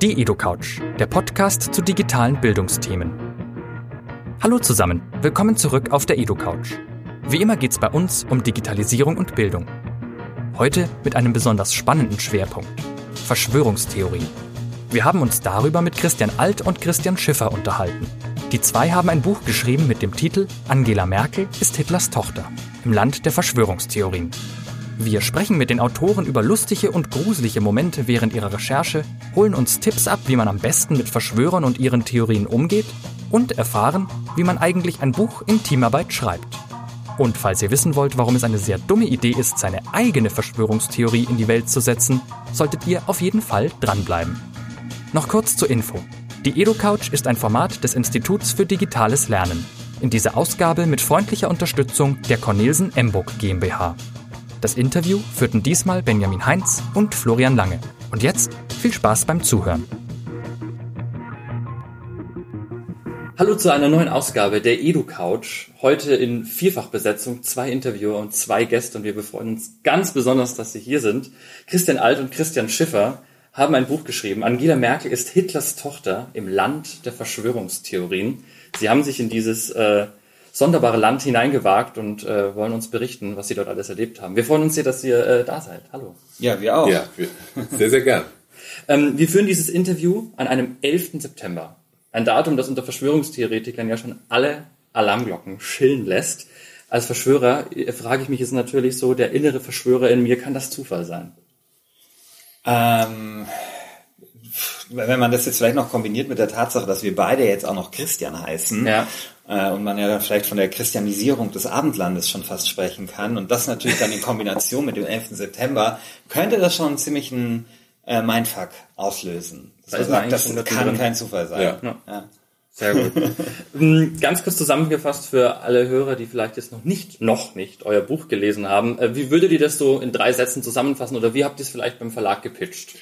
Die EduCouch, der Podcast zu digitalen Bildungsthemen. Hallo zusammen, willkommen zurück auf der EduCouch. Wie immer geht es bei uns um Digitalisierung und Bildung. Heute mit einem besonders spannenden Schwerpunkt. Verschwörungstheorien. Wir haben uns darüber mit Christian Alt und Christian Schiffer unterhalten. Die zwei haben ein Buch geschrieben mit dem Titel Angela Merkel ist Hitlers Tochter im Land der Verschwörungstheorien. Wir sprechen mit den Autoren über lustige und gruselige Momente während ihrer Recherche, holen uns Tipps ab, wie man am besten mit Verschwörern und ihren Theorien umgeht und erfahren, wie man eigentlich ein Buch in Teamarbeit schreibt. Und falls ihr wissen wollt, warum es eine sehr dumme Idee ist, seine eigene Verschwörungstheorie in die Welt zu setzen, solltet ihr auf jeden Fall dranbleiben. Noch kurz zur Info. Die EduCouch ist ein Format des Instituts für digitales Lernen. In dieser Ausgabe mit freundlicher Unterstützung der Cornelsen Emburg GmbH. Das Interview führten diesmal Benjamin Heinz und Florian Lange. Und jetzt viel Spaß beim Zuhören. Hallo zu einer neuen Ausgabe der EduCouch. Heute in Vierfachbesetzung, zwei Interviewer und zwei Gäste. Und wir freuen uns ganz besonders, dass Sie hier sind. Christian Alt und Christian Schiffer haben ein Buch geschrieben. Angela Merkel ist Hitlers Tochter im Land der Verschwörungstheorien. Sie haben sich in dieses äh, sonderbare Land hineingewagt und äh, wollen uns berichten, was Sie dort alles erlebt haben. Wir freuen uns sehr, dass ihr äh, da seid. Hallo. Ja, wir auch. Ja, sehr, sehr gern. ähm, wir führen dieses Interview an einem 11. September. Ein Datum, das unter Verschwörungstheoretikern ja schon alle Alarmglocken schillen lässt. Als Verschwörer äh, frage ich mich jetzt natürlich so, der innere Verschwörer in mir, kann das Zufall sein? Ähm, wenn man das jetzt vielleicht noch kombiniert mit der Tatsache, dass wir beide jetzt auch noch Christian heißen ja. Äh, und man ja dann vielleicht von der Christianisierung des Abendlandes schon fast sprechen kann und das natürlich dann in Kombination mit dem 11. September, könnte das schon ziemlich ein äh, Mindfuck auslösen. Das, sagt, das kann drin. kein Zufall sein. Ja. Ja. Sehr gut. Ähm, ganz kurz zusammengefasst für alle Hörer, die vielleicht jetzt noch nicht, noch nicht euer Buch gelesen haben. Äh, wie würdet ihr das so in drei Sätzen zusammenfassen oder wie habt ihr es vielleicht beim Verlag gepitcht?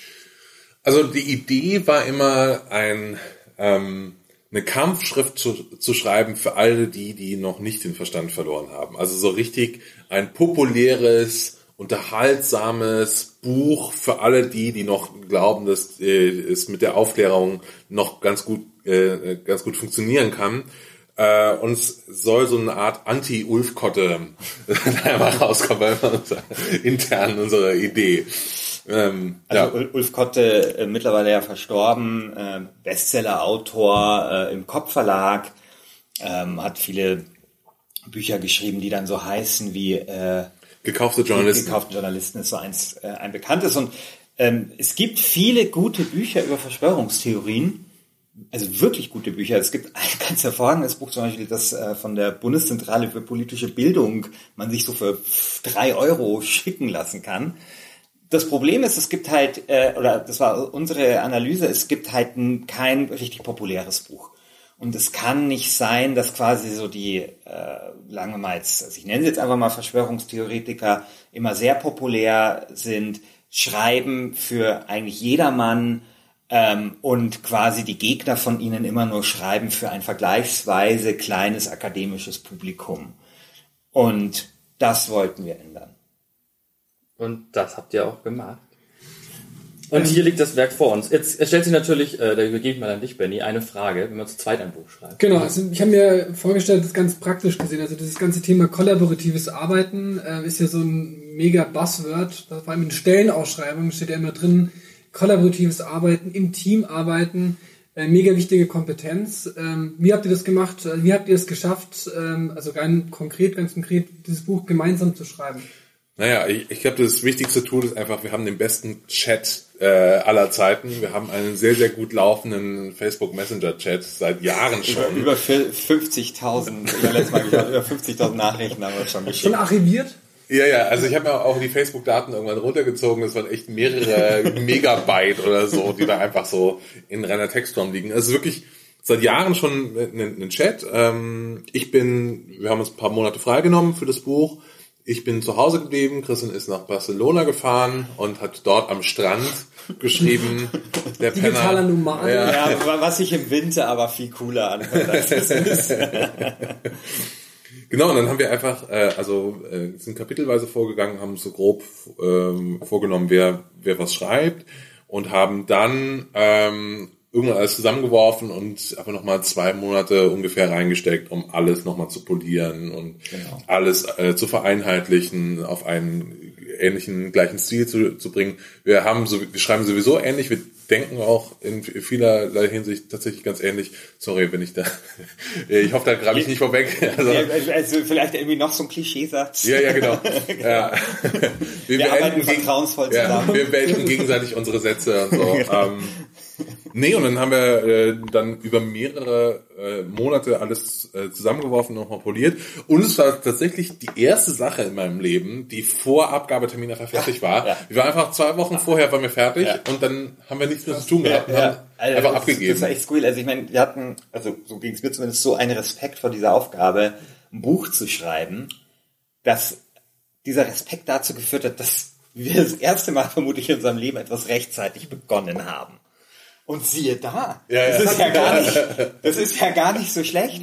Also die Idee war immer ein, ähm, eine Kampfschrift zu, zu schreiben für alle die, die noch nicht den Verstand verloren haben. Also so richtig ein populäres, unterhaltsames Buch für alle die, die noch glauben, dass äh, es mit der Aufklärung noch ganz gut, äh, ganz gut funktionieren kann. Äh, und es soll so eine Art Anti-Ulf-Kotte einfach rauskommen, intern unsere Idee. Ähm, also ja. Ulf Kotte, äh, mittlerweile ja verstorben, äh, Bestseller-Autor äh, im Kopfverlag, ähm, hat viele Bücher geschrieben, die dann so heißen wie äh, Gekaufte Journalisten. Gekaufte Journalisten ist so eins, äh, ein bekanntes. Und ähm, es gibt viele gute Bücher über Verschwörungstheorien, also wirklich gute Bücher. Es gibt ein ganz hervorragendes Buch zum Beispiel, das äh, von der Bundeszentrale für politische Bildung man sich so für drei Euro schicken lassen kann. Das Problem ist, es gibt halt, äh, oder das war unsere Analyse, es gibt halt ein, kein richtig populäres Buch. Und es kann nicht sein, dass quasi so die, äh, wir mal jetzt, also ich nenne sie jetzt einfach mal Verschwörungstheoretiker, immer sehr populär sind, schreiben für eigentlich jedermann ähm, und quasi die Gegner von ihnen immer nur schreiben für ein vergleichsweise kleines akademisches Publikum. Und das wollten wir ändern. Und das habt ihr auch gemacht. Und hier liegt das Werk vor uns. Jetzt stellt sich natürlich, äh, da übergebe ich mal an dich, Benny, eine Frage, wenn man zu zweit ein Buch schreibt. Genau, also ich habe mir vorgestellt, das ganz praktisch gesehen. Also dieses ganze Thema kollaboratives Arbeiten äh, ist ja so ein mega Buzzword. Vor allem in Stellenausschreibungen steht ja immer drin, kollaboratives Arbeiten, im Team arbeiten, äh, mega wichtige Kompetenz. Ähm, wie habt ihr das gemacht? Wie habt ihr es geschafft, ähm, also ganz konkret, ganz konkret, dieses Buch gemeinsam zu schreiben? Naja, ich, ich glaube, das wichtigste Tool ist einfach, wir haben den besten Chat äh, aller Zeiten. Wir haben einen sehr, sehr gut laufenden Facebook Messenger Chat seit Jahren schon. Über, über 50.000, über 50.000 Nachrichten haben wir schon geschickt. Schon archiviert? Ja, ja, also ich habe mir auch die Facebook-Daten irgendwann runtergezogen. Das waren echt mehrere Megabyte oder so, die da einfach so in reiner Textform liegen. Also wirklich seit Jahren schon ein Chat. Ähm, ich bin, wir haben uns ein paar Monate freigenommen für das Buch ich bin zu Hause geblieben, Christian ist nach Barcelona gefahren und hat dort am Strand geschrieben, der Digitaler Penner. Nomade. Ja. ja, was sich im Winter aber viel cooler anhört. Als das ist. genau, und dann haben wir einfach, äh, also äh, sind kapitelweise vorgegangen, haben so grob ähm, vorgenommen, wer, wer was schreibt. und haben dann ähm, irgendwann alles zusammengeworfen und einfach nochmal zwei Monate ungefähr reingesteckt, um alles nochmal zu polieren und genau. alles äh, zu vereinheitlichen, auf einen ähnlichen, gleichen Stil zu, zu bringen. Wir haben so, wir schreiben sowieso ähnlich, wir denken auch in vielerlei Hinsicht tatsächlich ganz ähnlich. Sorry, wenn ich da, ich hoffe, da grabe ich nicht vorweg. Also, also, also vielleicht irgendwie noch so ein Klischeesatz. Ja, ja, genau. genau. Ja. Wir, wir arbeiten vertrauensvoll zusammen. Ja, wir beenden gegenseitig unsere Sätze und so. ähm, Nee, und dann haben wir äh, dann über mehrere äh, Monate alles äh, zusammengeworfen, nochmal poliert. Und es war tatsächlich die erste Sache in meinem Leben, die vor Abgabetermin nachher fertig war. Ja. Wir waren einfach zwei Wochen vorher waren wir fertig ja. und dann haben wir nichts mehr zu tun gehabt. Ja. Also einfach das, abgegeben. Das war echt skurril. Also ich meine, wir hatten, also so ging es mir zumindest so einen Respekt vor dieser Aufgabe, ein Buch zu schreiben, dass dieser Respekt dazu geführt hat, dass wir das erste Mal vermutlich in unserem Leben etwas rechtzeitig begonnen haben. Und siehe da, ja, das, ja. Ist ja gar nicht, das ist ja gar nicht so schlecht,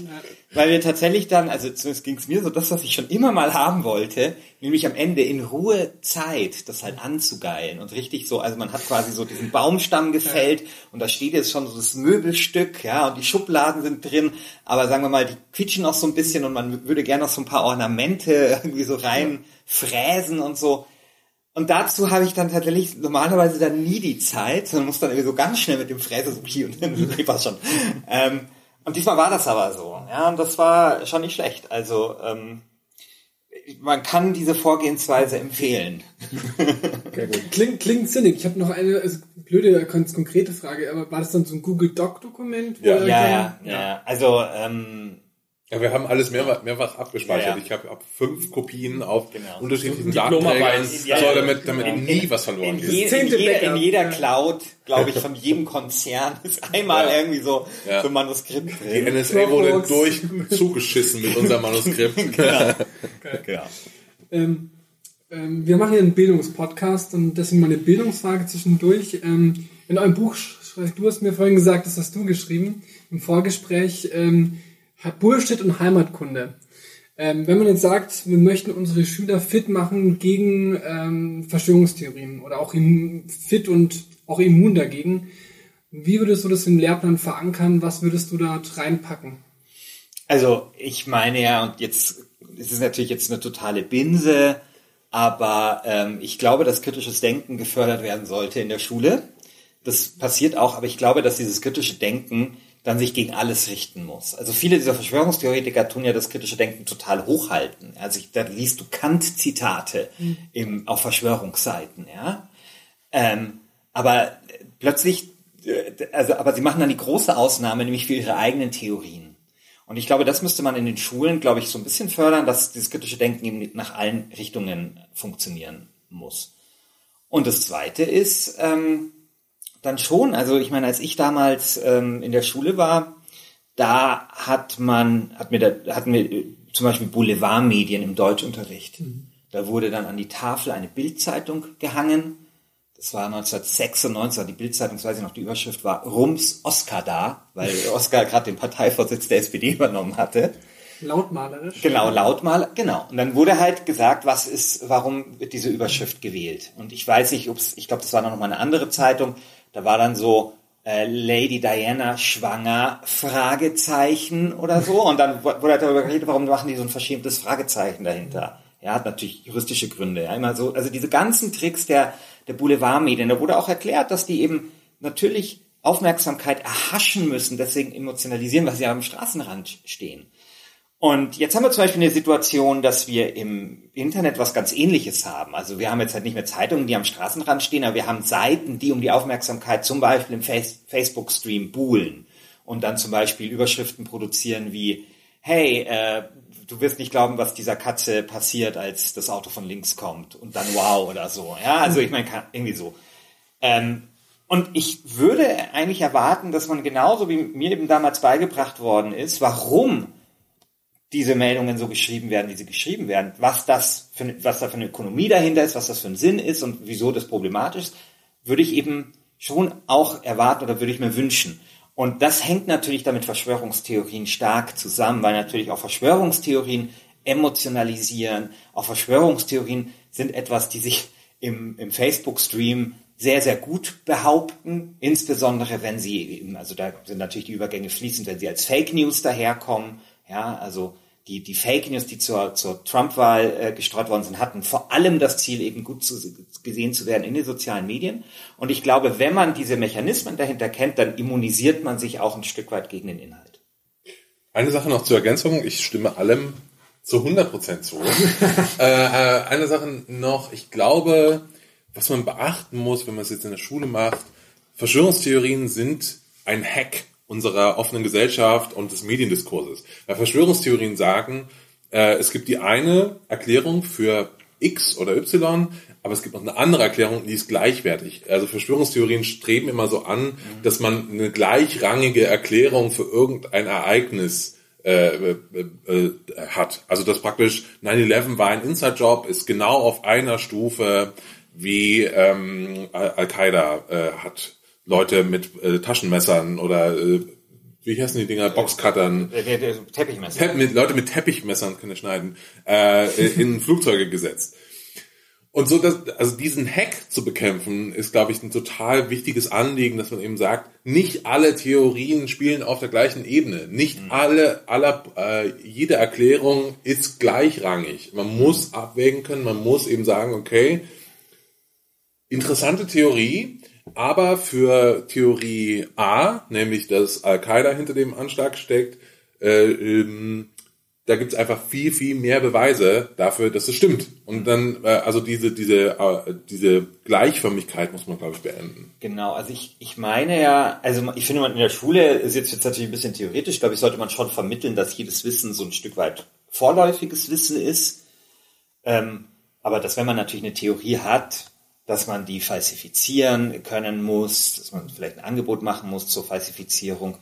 weil wir tatsächlich dann, also zumindest ging es mir so, das, was ich schon immer mal haben wollte, nämlich am Ende in Ruhe Zeit, das halt anzugeilen und richtig so, also man hat quasi so diesen Baumstamm gefällt ja. und da steht jetzt schon so das Möbelstück, ja, und die Schubladen sind drin, aber sagen wir mal, die quietschen noch so ein bisschen und man würde gerne noch so ein paar Ornamente irgendwie so rein fräsen und so. Und dazu habe ich dann tatsächlich normalerweise dann nie die Zeit, sondern muss dann irgendwie so ganz schnell mit dem Fräser so hier und dann was schon. Ähm, und diesmal war das aber so. Ja, und das war schon nicht schlecht. Also ähm, man kann diese Vorgehensweise empfehlen. Okay. Klingt, klingt sinnig. Ich habe noch eine also blöde, ganz konkrete Frage, aber war das dann so ein Google Doc-Dokument? Ja. Ja, ja, ja, Also ähm, ja, wir haben alles mehrfach, mehrfach abgespeichert. Ja, ja. Ich habe hab fünf Kopien auf genau. unterschiedlichen Datenträgern, ja, so, damit, damit in, nie was verloren geht. In, in, jeder, in jeder Cloud, glaube ich, von jedem Konzern ist einmal irgendwie so, so ein Manuskript drin. Die NSA wurde durch zugeschissen mit unserem Manuskript. genau. genau. Ähm, ähm, wir machen hier einen Bildungspodcast und deswegen mal eine Bildungsfrage zwischendurch. Ähm, in eurem Buch, du hast mir vorhin gesagt, das hast du geschrieben, im Vorgespräch, ähm, Bullshit und Heimatkunde. Ähm, wenn man jetzt sagt, wir möchten unsere Schüler fit machen gegen ähm, Verschwörungstheorien oder auch fit und auch immun dagegen, wie würdest du das im Lehrplan verankern? Was würdest du dort reinpacken? Also ich meine ja, und jetzt es ist natürlich jetzt eine totale Binse, aber ähm, ich glaube, dass kritisches Denken gefördert werden sollte in der Schule. Das passiert auch, aber ich glaube, dass dieses kritische Denken dann sich gegen alles richten muss. Also viele dieser Verschwörungstheoretiker tun ja das kritische Denken total hochhalten. Also ich, da liest du Kant-Zitate mhm. im, auf Verschwörungsseiten, ja. Ähm, aber plötzlich, äh, also, aber sie machen dann die große Ausnahme, nämlich für ihre eigenen Theorien. Und ich glaube, das müsste man in den Schulen, glaube ich, so ein bisschen fördern, dass dieses kritische Denken eben nach allen Richtungen funktionieren muss. Und das Zweite ist, ähm, dann schon. Also ich meine, als ich damals ähm, in der Schule war, da hat man, hat mir da, hatten wir äh, zum Beispiel Boulevardmedien im Deutschunterricht. Mhm. Da wurde dann an die Tafel eine Bildzeitung gehangen. Das war 1996, die Bildzeitung, weiß ich noch, die Überschrift war Rums Oscar da, weil Oscar gerade den Parteivorsitz der SPD übernommen hatte. Lautmalerisch. Genau, lautmal, genau. Und dann wurde halt gesagt, was ist, warum wird diese Überschrift gewählt? Und ich weiß nicht, ob's, ich glaube, das war noch mal eine andere Zeitung. Da war dann so äh, Lady Diana schwanger, Fragezeichen oder so. Und dann wurde halt darüber geredet, warum machen die so ein verschämtes Fragezeichen dahinter. Ja, hat natürlich juristische Gründe. Ja, immer so, also diese ganzen Tricks der, der Boulevardmedien, da wurde auch erklärt, dass die eben natürlich Aufmerksamkeit erhaschen müssen, deswegen emotionalisieren, weil sie am Straßenrand stehen. Und jetzt haben wir zum Beispiel eine Situation, dass wir im Internet was ganz ähnliches haben. Also wir haben jetzt halt nicht mehr Zeitungen, die am Straßenrand stehen, aber wir haben Seiten, die um die Aufmerksamkeit zum Beispiel im Facebook-Stream buhlen und dann zum Beispiel Überschriften produzieren wie, hey, äh, du wirst nicht glauben, was dieser Katze passiert, als das Auto von links kommt und dann wow oder so. Ja, also ich meine, irgendwie so. Ähm, und ich würde eigentlich erwarten, dass man genauso wie mir eben damals beigebracht worden ist, warum diese Meldungen so geschrieben werden, wie sie geschrieben werden, was das für, was da für eine Ökonomie dahinter ist, was das für ein Sinn ist und wieso das problematisch ist, würde ich eben schon auch erwarten oder würde ich mir wünschen. Und das hängt natürlich damit Verschwörungstheorien stark zusammen, weil natürlich auch Verschwörungstheorien emotionalisieren, auch Verschwörungstheorien sind etwas, die sich im, im Facebook-Stream sehr, sehr gut behaupten, insbesondere wenn sie eben, also da sind natürlich die Übergänge fließend, wenn sie als Fake News daherkommen, ja, also die, die Fake News, die zur, zur Trump-Wahl äh, gestreut worden sind, hatten vor allem das Ziel, eben gut zu, gesehen zu werden in den sozialen Medien. Und ich glaube, wenn man diese Mechanismen dahinter kennt, dann immunisiert man sich auch ein Stück weit gegen den Inhalt. Eine Sache noch zur Ergänzung. Ich stimme allem zu 100 Prozent zu. äh, äh, eine Sache noch. Ich glaube, was man beachten muss, wenn man es jetzt in der Schule macht, Verschwörungstheorien sind ein Hack unserer offenen Gesellschaft und des Mediendiskurses. Weil Verschwörungstheorien sagen, äh, es gibt die eine Erklärung für X oder Y, aber es gibt noch eine andere Erklärung, die ist gleichwertig. Also Verschwörungstheorien streben immer so an, dass man eine gleichrangige Erklärung für irgendein Ereignis äh, äh, äh, hat. Also dass praktisch 9-11 war ein Inside-Job, ist genau auf einer Stufe wie ähm, Al-Qaida äh, hat Leute mit äh, Taschenmessern oder äh, wie heißen die Dinger, Boxcuttern, Teppichmesser. Tepp, mit, Leute mit Teppichmessern können schneiden, äh, in Flugzeuge gesetzt. Und so, dass, also diesen Hack zu bekämpfen, ist, glaube ich, ein total wichtiges Anliegen, dass man eben sagt, nicht alle Theorien spielen auf der gleichen Ebene. Nicht mhm. alle, aller, äh, jede Erklärung ist gleichrangig. Man muss abwägen können, man muss eben sagen, okay, interessante Theorie, aber für Theorie A, nämlich dass Al-Qaida hinter dem Anschlag steckt, äh, ähm, da gibt's einfach viel, viel mehr Beweise dafür, dass es stimmt. Und dann, äh, also diese, diese, äh, diese Gleichförmigkeit muss man, glaube ich, beenden. Genau, also ich, ich meine ja, also ich finde, man in der Schule ist jetzt, jetzt natürlich ein bisschen theoretisch, glaube ich, sollte man schon vermitteln, dass jedes Wissen so ein Stück weit vorläufiges Wissen ist. Ähm, aber dass wenn man natürlich eine Theorie hat, dass man die falsifizieren können muss, dass man vielleicht ein Angebot machen muss zur Falsifizierung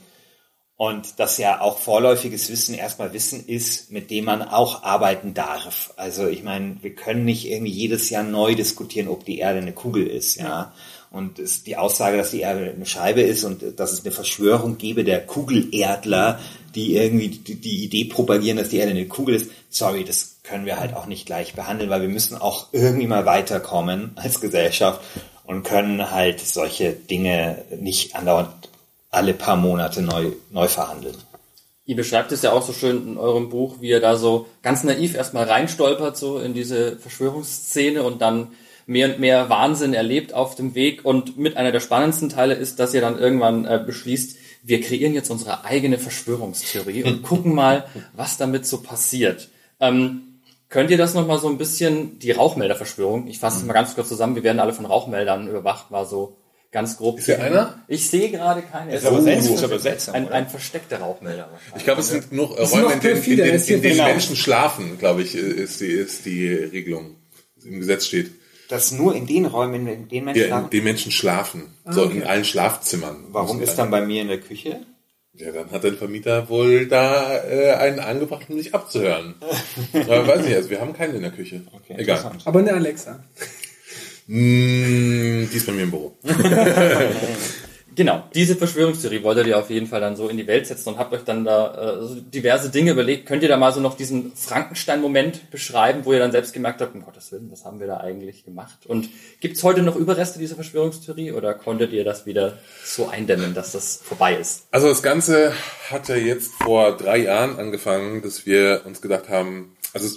und dass ja auch vorläufiges Wissen erstmal Wissen ist, mit dem man auch arbeiten darf. Also ich meine, wir können nicht irgendwie jedes Jahr neu diskutieren, ob die Erde eine Kugel ist, ja. Und ist die Aussage, dass die Erde eine Scheibe ist und dass es eine Verschwörung gebe der Kugelerdler, die irgendwie die, die Idee propagieren, dass die Erde eine Kugel ist. Sorry, das können wir halt auch nicht gleich behandeln, weil wir müssen auch irgendwie mal weiterkommen als Gesellschaft und können halt solche Dinge nicht andauernd alle paar Monate neu, neu verhandeln. Ihr beschreibt es ja auch so schön in eurem Buch, wie ihr da so ganz naiv erstmal reinstolpert, so in diese Verschwörungsszene und dann mehr und mehr Wahnsinn erlebt auf dem Weg. Und mit einer der spannendsten Teile ist, dass ihr dann irgendwann äh, beschließt, wir kreieren jetzt unsere eigene Verschwörungstheorie und gucken mal, was damit so passiert. Ähm, Könnt ihr das nochmal so ein bisschen, die Rauchmelderverschwörung, ich fasse es mal ganz kurz zusammen, wir werden alle von Rauchmeldern überwacht, war so ganz grob. Ist hier einer? Ich sehe gerade keinen. Ist aber, oh, ist aber seltsam, ein, ein versteckter Rauchmelder. Ich glaube, es sind nur äh, Räume, in denen, in denen, in denen Menschen schlafen, glaube ich, ist die, ist die Regelung. Im Gesetz steht. Dass nur in den Räumen, in denen Menschen ja, schlafen? in denen Menschen schlafen. Ah, so okay. in allen Schlafzimmern. Warum ist dann bei mir in der Küche? Ja, dann hat dein Vermieter wohl da äh, einen angebracht, um dich abzuhören. Aber weiß nicht, also wir haben keinen in der Küche. Okay, Egal. Aber eine Alexa. Mm, die ist bei mir im Büro. Genau, diese Verschwörungstheorie wolltet ihr auf jeden Fall dann so in die Welt setzen und habt euch dann da äh, so diverse Dinge überlegt. Könnt ihr da mal so noch diesen Frankenstein-Moment beschreiben, wo ihr dann selbst gemerkt habt, um Gottes Willen, was haben wir da eigentlich gemacht? Und gibt's heute noch Überreste dieser Verschwörungstheorie oder konntet ihr das wieder so eindämmen, dass das vorbei ist? Also das Ganze hat ja jetzt vor drei Jahren angefangen, dass wir uns gedacht haben, also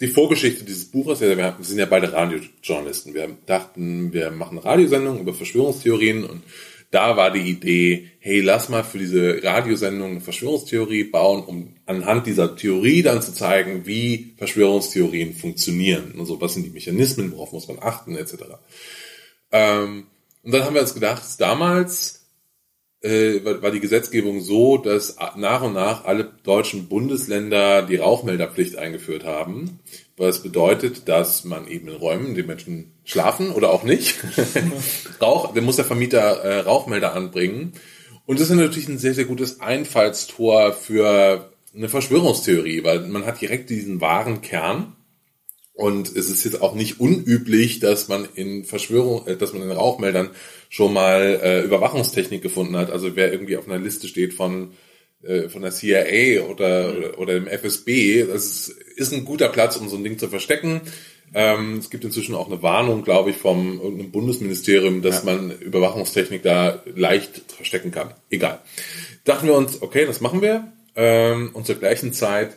die Vorgeschichte dieses Buches, ja, wir sind ja beide Radiojournalisten. Wir dachten, wir machen eine Radiosendung über Verschwörungstheorien und da war die Idee, hey, lass mal für diese Radiosendung eine Verschwörungstheorie bauen, um anhand dieser Theorie dann zu zeigen, wie Verschwörungstheorien funktionieren. Also was sind die Mechanismen, worauf muss man achten, etc. Ähm, und dann haben wir uns gedacht, damals äh, war die Gesetzgebung so, dass nach und nach alle deutschen Bundesländer die Rauchmelderpflicht eingeführt haben, was bedeutet, dass man eben in Räumen, in denen Menschen schlafen oder auch nicht, Rauch, dann muss der Vermieter äh, Rauchmelder anbringen. Und das ist natürlich ein sehr, sehr gutes Einfallstor für eine Verschwörungstheorie, weil man hat direkt diesen wahren Kern. Und es ist jetzt auch nicht unüblich, dass man in Verschwörung, äh, dass man in Rauchmeldern schon mal äh, Überwachungstechnik gefunden hat. Also wer irgendwie auf einer Liste steht von äh, von der CIA oder, oder, oder dem FSB, das ist, ist ein guter Platz, um so ein Ding zu verstecken. Ähm, es gibt inzwischen auch eine Warnung, glaube ich, vom irgendeinem Bundesministerium, dass ja. man Überwachungstechnik da leicht verstecken kann. Egal. Dachten wir uns, okay, das machen wir. Ähm, und zur gleichen Zeit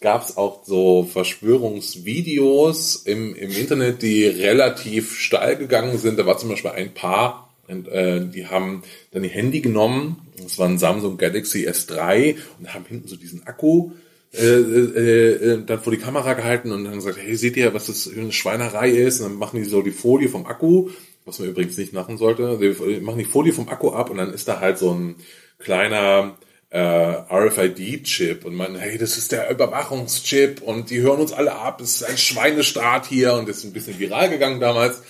gab es auch so Verschwörungsvideos im, im Internet, die relativ steil gegangen sind. Da war zum Beispiel ein Paar, und, äh, die haben dann ihr Handy genommen, das war ein Samsung Galaxy S3 und haben hinten so diesen Akku äh, äh, äh, dann vor die Kamera gehalten und dann gesagt, hey, seht ihr, was das für eine Schweinerei ist? Und dann machen die so die Folie vom Akku, was man übrigens nicht machen sollte. Die machen die Folie vom Akku ab und dann ist da halt so ein kleiner äh, RFID-Chip und man, hey, das ist der Überwachungschip und die hören uns alle ab, es ist ein Schweinestaat hier und das ist ein bisschen viral gegangen damals.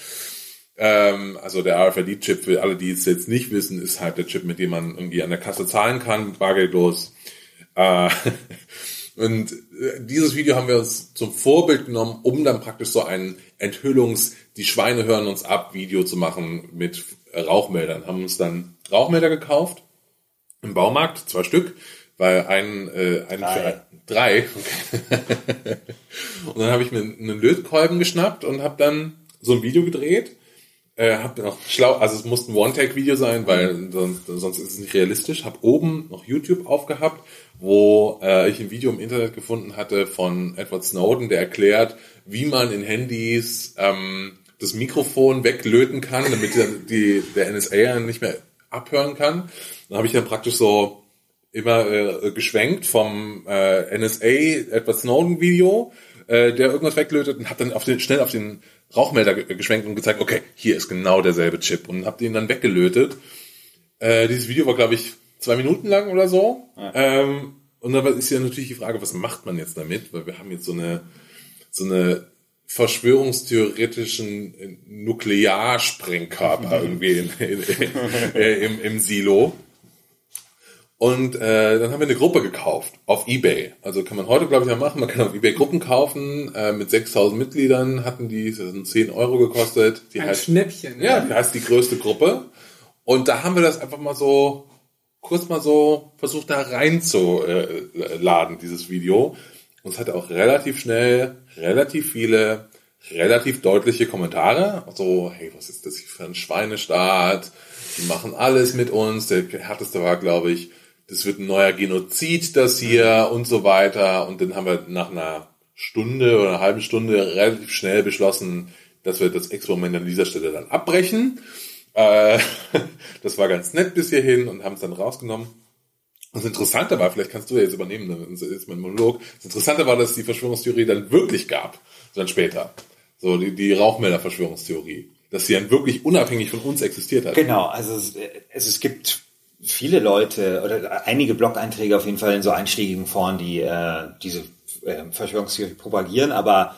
Ähm, also der RFID-Chip, für alle, die es jetzt nicht wissen, ist halt der Chip, mit dem man irgendwie an der Kasse zahlen kann, bargeldlos. Äh, Und äh, dieses Video haben wir uns zum Vorbild genommen, um dann praktisch so ein Enthüllungs-, die Schweine hören uns ab Video zu machen mit Rauchmeldern. Haben uns dann Rauchmelder gekauft im Baumarkt, zwei Stück, weil ein, äh, ein drei. Für, drei. Okay. und dann habe ich mir einen Lötkolben geschnappt und habe dann so ein Video gedreht. Äh, hab noch schlau, also es musste ein One-Take-Video sein, weil sonst, sonst ist es nicht realistisch. Hab oben noch YouTube aufgehabt wo äh, ich ein Video im Internet gefunden hatte von Edward Snowden, der erklärt, wie man in Handys ähm, das Mikrofon weglöten kann, damit der, die, der NSA nicht mehr abhören kann. Dann habe ich dann praktisch so immer äh, geschwenkt vom äh, NSA Edward Snowden Video, äh, der irgendwas weglötet und habe dann auf den, schnell auf den Rauchmelder geschwenkt und gezeigt, okay, hier ist genau derselbe Chip und habe den dann weggelötet. Äh, dieses Video war, glaube ich, zwei Minuten lang oder so. Ja. Ähm, und dann ist ja natürlich die Frage, was macht man jetzt damit? Weil wir haben jetzt so eine, so eine verschwörungstheoretischen äh, Nuklearsprengkörper irgendwie in, in, in, im, im Silo. Und äh, dann haben wir eine Gruppe gekauft auf eBay. Also kann man heute, glaube ich, ja machen. Man kann auf eBay Gruppen kaufen. Äh, mit 6000 Mitgliedern hatten die, das sind 10 Euro gekostet. Die Ein heißt, Schnäppchen. Ja, die heißt die größte Gruppe. Und da haben wir das einfach mal so kurz mal so versucht da reinzuladen, dieses Video. Und es hatte auch relativ schnell, relativ viele, relativ deutliche Kommentare. Also, hey, was ist das hier für ein Schweinestaat? Die machen alles mit uns. Der härteste war, glaube ich, das wird ein neuer Genozid, das hier und so weiter. Und dann haben wir nach einer Stunde oder einer halben Stunde relativ schnell beschlossen, dass wir das Experiment an dieser Stelle dann abbrechen äh, das war ganz nett bis hierhin und haben es dann rausgenommen. Das Interessante war, vielleicht kannst du ja jetzt übernehmen, das ist mein Monolog. Das Interessante war, dass die Verschwörungstheorie dann wirklich gab, dann später. So, die, die Rauchmelder-Verschwörungstheorie. Dass sie dann wirklich unabhängig von uns existiert hat. Genau, also es, es, es gibt viele Leute oder einige Blog-Einträge auf jeden Fall in so einschlägigen Foren, die äh, diese äh, Verschwörungstheorie propagieren, aber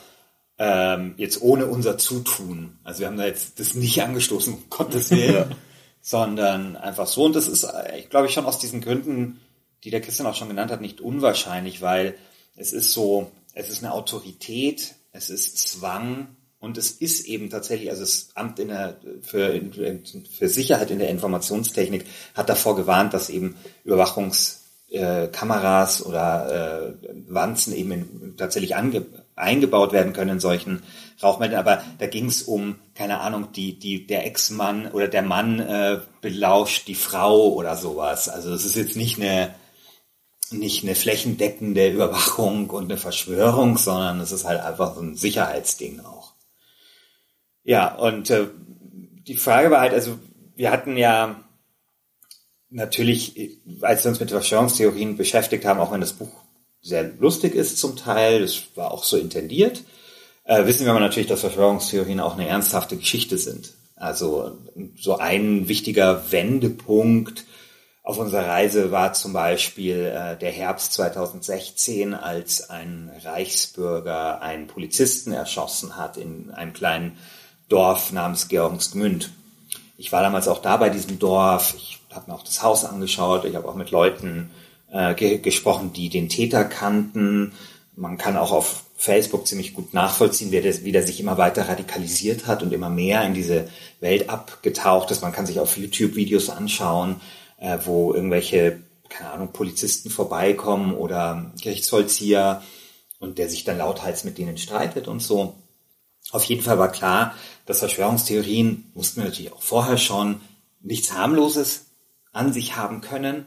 ähm, jetzt ohne unser Zutun. Also wir haben da jetzt das nicht angestoßen, um Gottes Willen, sondern einfach so. Und das ist, ich glaube ich, schon aus diesen Gründen, die der Christian auch schon genannt hat, nicht unwahrscheinlich, weil es ist so, es ist eine Autorität, es ist Zwang und es ist eben tatsächlich, also das Amt in der, für, für Sicherheit in der Informationstechnik hat davor gewarnt, dass eben Überwachungskameras äh, oder äh, Wanzen eben in, tatsächlich ange, eingebaut werden können in solchen Rauchmeldern. Aber da ging es um, keine Ahnung, die, die, der Ex-Mann oder der Mann äh, belauscht die Frau oder sowas. Also das ist jetzt nicht eine nicht eine flächendeckende Überwachung und eine Verschwörung, sondern es ist halt einfach so ein Sicherheitsding auch. Ja, und äh, die Frage war halt, also wir hatten ja natürlich, als wir uns mit Verschwörungstheorien beschäftigt haben, auch wenn das Buch sehr lustig ist zum Teil, das war auch so intendiert, äh, wissen wir aber natürlich, dass Verschwörungstheorien auch eine ernsthafte Geschichte sind. Also so ein wichtiger Wendepunkt auf unserer Reise war zum Beispiel äh, der Herbst 2016, als ein Reichsbürger einen Polizisten erschossen hat in einem kleinen Dorf namens Georgensgmünd. Ich war damals auch da bei diesem Dorf. Ich habe mir auch das Haus angeschaut. Ich habe auch mit Leuten äh, ge gesprochen, die den Täter kannten. Man kann auch auf Facebook ziemlich gut nachvollziehen, wie der, wie der sich immer weiter radikalisiert hat und immer mehr in diese Welt abgetaucht ist. Man kann sich auf YouTube-Videos anschauen, äh, wo irgendwelche, keine Ahnung, Polizisten vorbeikommen oder Gerichtsvollzieher und der sich dann lauthals mit denen streitet und so. Auf jeden Fall war klar, dass Verschwörungstheorien, mussten wir natürlich auch vorher schon, nichts harmloses an sich haben können.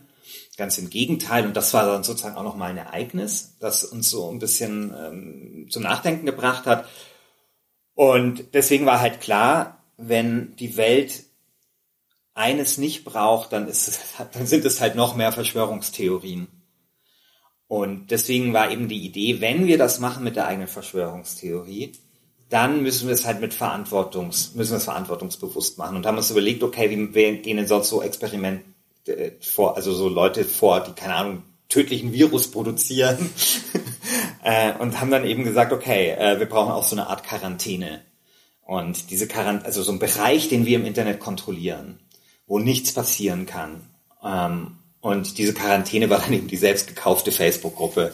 Ganz im Gegenteil. Und das war dann sozusagen auch nochmal ein Ereignis, das uns so ein bisschen ähm, zum Nachdenken gebracht hat. Und deswegen war halt klar, wenn die Welt eines nicht braucht, dann, ist es, dann sind es halt noch mehr Verschwörungstheorien. Und deswegen war eben die Idee, wenn wir das machen mit der eigenen Verschwörungstheorie, dann müssen wir es halt mit Verantwortungs, müssen wir es verantwortungsbewusst machen und haben uns überlegt, okay, wie wie gehen denn sonst so Experimente äh, vor, also so Leute vor, die keine Ahnung tödlichen Virus produzieren äh, und haben dann eben gesagt, okay, äh, wir brauchen auch so eine Art Quarantäne und diese Quarantäne, also so ein Bereich, den wir im Internet kontrollieren, wo nichts passieren kann. Ähm, und diese Quarantäne war dann eben die selbst gekaufte Facebook-Gruppe,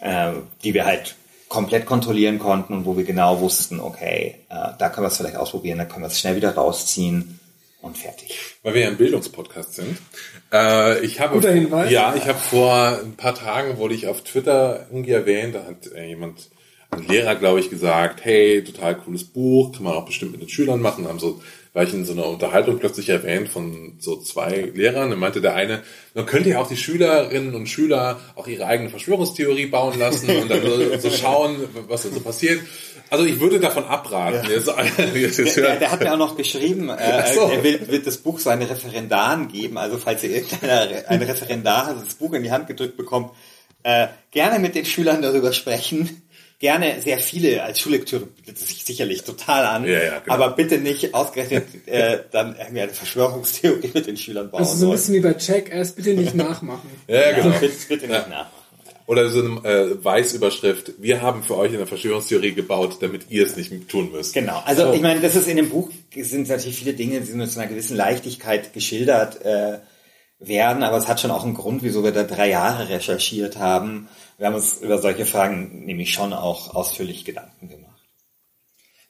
äh, die wir halt komplett kontrollieren konnten und wo wir genau wussten, okay, äh, da können wir es vielleicht ausprobieren, da können wir es schnell wieder rausziehen und fertig. Weil wir ja ein Bildungspodcast sind. Äh, ich habe, Guter Hinweis. Ja, ich habe vor ein paar Tagen wurde ich auf Twitter irgendwie erwähnt, da hat äh, jemand, ein Lehrer, glaube ich, gesagt, hey, total cooles Buch, kann man auch bestimmt mit den Schülern machen, haben so war ich in so einer Unterhaltung plötzlich erwähnt von so zwei Lehrern. Dann meinte der eine, man könnte ja auch die Schülerinnen und Schüler auch ihre eigene Verschwörungstheorie bauen lassen und dann so, so schauen, was da so passiert. Also ich würde davon abraten. Ja. Jetzt der, der, hat mir auch noch geschrieben, äh, so. er will, wird das Buch seinen Referendaren geben. Also falls ihr ein Referendar das Buch in die Hand gedrückt bekommt, äh, gerne mit den Schülern darüber sprechen gerne sehr viele als Schullektüre bietet es sich sicherlich total an, ja, ja, genau. aber bitte nicht ausgerechnet äh, dann irgendwie eine Verschwörungstheorie mit den Schülern bauen. Also so ein bisschen wie bei Check, erst bitte nicht nachmachen. ja, genau. bitte, bitte nicht nachmachen. Oder so eine äh, Weißüberschrift, wir haben für euch eine Verschwörungstheorie gebaut, damit ihr es nicht tun müsst. Genau, also oh. ich meine, das ist in dem Buch, sind natürlich viele Dinge, die sind mit einer gewissen Leichtigkeit geschildert äh, werden, aber es hat schon auch einen Grund, wieso wir da drei Jahre recherchiert haben. Wir haben uns über solche Fragen nämlich schon auch ausführlich Gedanken gemacht.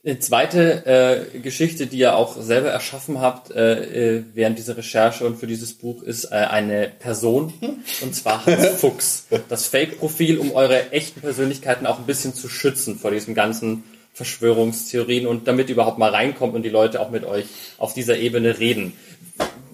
Eine zweite äh, Geschichte, die ihr auch selber erschaffen habt äh, äh während dieser Recherche und für dieses Buch, ist äh, eine Person, und zwar Hans Fuchs. Das Fake-Profil, um eure echten Persönlichkeiten auch ein bisschen zu schützen vor diesen ganzen Verschwörungstheorien und damit überhaupt mal reinkommt und die Leute auch mit euch auf dieser Ebene reden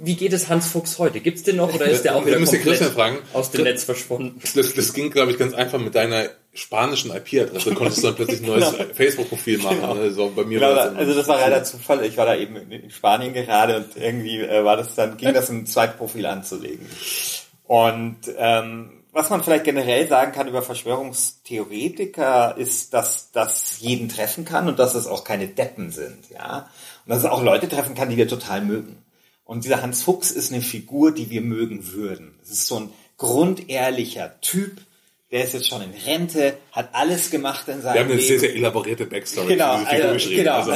wie geht es Hans Fuchs heute? Gibt's den noch oder ist der auch wieder komplett fragen. aus dem Netz verschwunden? Das, das ging, glaube ich, ganz einfach mit deiner spanischen IP-Adresse. Konntest du dann plötzlich ein neues genau. Facebook-Profil machen. Genau. Also bei mir genau, war das also das war leider Zufall. Ich war da eben in Spanien gerade und irgendwie äh, war das dann ging das ein Zweitprofil anzulegen. Und ähm, was man vielleicht generell sagen kann über Verschwörungstheoretiker ist, dass das jeden treffen kann und dass es auch keine Deppen sind, ja. Und dass es auch Leute treffen kann, die wir total mögen. Und dieser Hans Fuchs ist eine Figur, die wir mögen würden. Das ist so ein grundehrlicher Typ, der ist jetzt schon in Rente, hat alles gemacht in seinem Leben. Wir haben eine Leben. sehr, sehr elaborierte Backstory genau, für diese Figur also, geschrieben. Genau, also,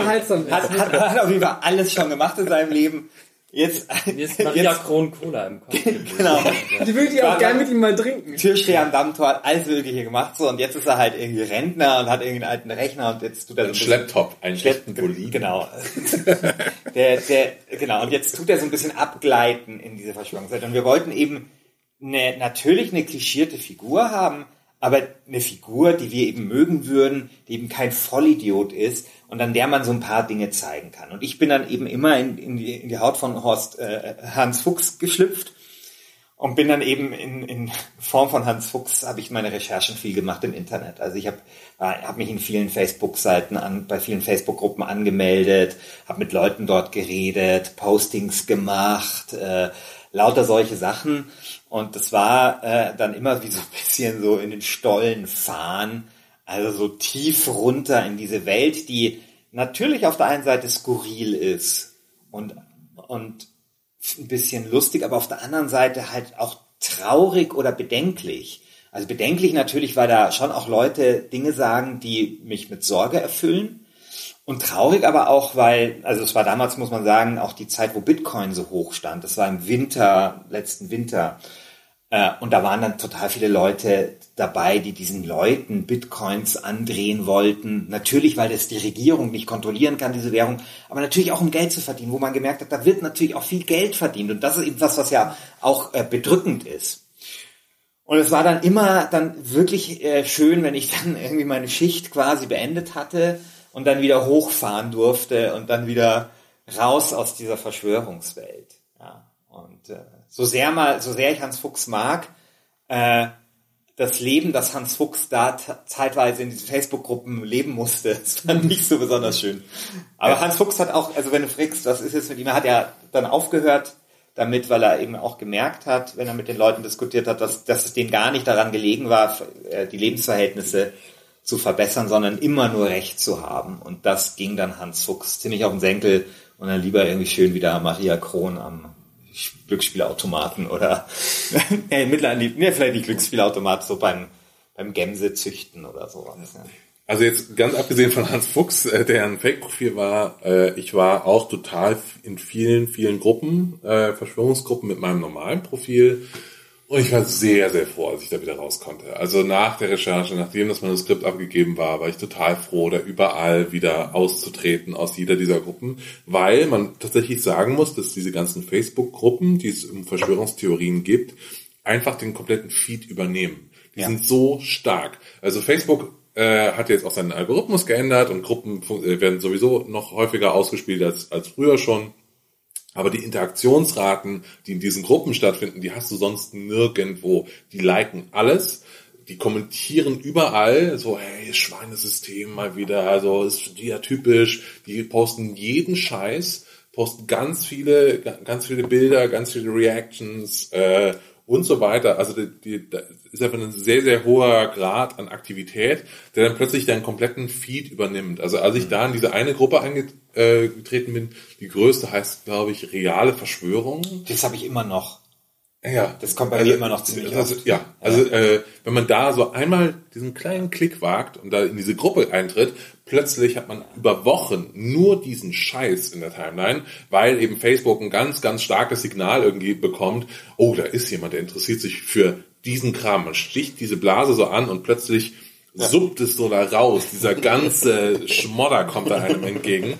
also. Hat, hat, hat auf jeden Fall alles schon gemacht in seinem Leben. Jetzt, Mir ist Maria Kron-Cola im Kopf. genau. Die würde ich auch gerne mit ihm mal trinken. Türsteher am Dammtor hat alles Mögliche gemacht so und jetzt ist er halt irgendwie Rentner und hat irgendwie einen alten Rechner und jetzt tut er ein Schlepptop, einen schlechten Boliden. Genau. der, der, genau. Und jetzt tut er so ein bisschen abgleiten in diese Verschwörungszeit. Und wir wollten eben eine, natürlich eine klischierte Figur haben, aber eine Figur, die wir eben mögen würden, die eben kein Vollidiot ist und an der man so ein paar Dinge zeigen kann. Und ich bin dann eben immer in, in, die, in die Haut von Horst äh, Hans Fuchs geschlüpft und bin dann eben in, in Form von Hans Fuchs habe ich meine Recherchen viel gemacht im Internet. Also ich habe hab mich in vielen Facebook-Seiten an, bei vielen Facebook-Gruppen angemeldet, habe mit Leuten dort geredet, Postings gemacht, äh, lauter solche Sachen. Und das war äh, dann immer wie so ein bisschen so in den Stollen fahren, also so tief runter in diese Welt, die natürlich auf der einen Seite skurril ist und, und ein bisschen lustig, aber auf der anderen Seite halt auch traurig oder bedenklich. Also bedenklich natürlich, weil da schon auch Leute Dinge sagen, die mich mit Sorge erfüllen. Und traurig aber auch, weil, also es war damals, muss man sagen, auch die Zeit, wo Bitcoin so hoch stand. Das war im Winter, letzten Winter. Äh, und da waren dann total viele Leute dabei, die diesen Leuten Bitcoins andrehen wollten. Natürlich, weil das die Regierung nicht kontrollieren kann, diese Währung, aber natürlich auch um Geld zu verdienen, wo man gemerkt hat, da wird natürlich auch viel Geld verdient. Und das ist eben was, was ja auch äh, bedrückend ist. Und es war dann immer dann wirklich äh, schön, wenn ich dann irgendwie meine Schicht quasi beendet hatte und dann wieder hochfahren durfte und dann wieder raus aus dieser Verschwörungswelt. Ja. Und äh, so sehr mal, so sehr ich Hans Fuchs mag, äh, das Leben, das Hans Fuchs da zeitweise in diesen Facebook-Gruppen leben musste, das fand ich so besonders schön. Aber Hans Fuchs hat auch, also wenn du fragst, was ist jetzt mit ihm, er hat ja dann aufgehört damit, weil er eben auch gemerkt hat, wenn er mit den Leuten diskutiert hat, dass, dass es denen gar nicht daran gelegen war, äh, die Lebensverhältnisse zu verbessern, sondern immer nur Recht zu haben. Und das ging dann Hans Fuchs ziemlich auf den Senkel und dann lieber irgendwie schön wieder Maria Kron am Glücksspielautomaten oder nee, mittlerweile, nee, vielleicht nicht Glücksspielautomat, so beim, beim Gämse züchten oder sowas. Ja. Also jetzt ganz abgesehen von Hans Fuchs, äh, der ein Fake-Profil war, äh, ich war auch total in vielen, vielen Gruppen, äh, Verschwörungsgruppen mit meinem normalen Profil und ich war sehr, sehr froh, als ich da wieder raus konnte. Also nach der Recherche, nachdem das Manuskript abgegeben war, war ich total froh, da überall wieder auszutreten aus jeder dieser Gruppen, weil man tatsächlich sagen muss, dass diese ganzen Facebook-Gruppen, die es um Verschwörungstheorien gibt, einfach den kompletten Feed übernehmen. Die ja. sind so stark. Also Facebook äh, hat jetzt auch seinen Algorithmus geändert und Gruppen äh, werden sowieso noch häufiger ausgespielt als, als früher schon. Aber die Interaktionsraten, die in diesen Gruppen stattfinden, die hast du sonst nirgendwo. Die liken alles, die kommentieren überall, so, hey, Schweinesystem mal wieder, also ist ja typisch, die posten jeden Scheiß, posten ganz viele, ganz viele Bilder, ganz viele Reactions, äh, und so weiter. Also die, die, ist einfach ein sehr, sehr hoher Grad an Aktivität, der dann plötzlich deinen kompletten Feed übernimmt. Also als ich da in diese eine Gruppe eingetreten bin, die größte heißt, glaube ich, reale Verschwörung. Das habe ich immer noch. Ja. Das kommt bei also, mir immer noch ziemlich also, oft. Ja, also ja. Äh, wenn man da so einmal diesen kleinen Klick wagt und da in diese Gruppe eintritt, plötzlich hat man über Wochen nur diesen Scheiß in der Timeline, weil eben Facebook ein ganz, ganz starkes Signal irgendwie bekommt, oh, da ist jemand, der interessiert sich für diesen Kram. Man sticht diese Blase so an und plötzlich ja. suppt es so da raus. Dieser ganze Schmodder kommt da einem entgegen.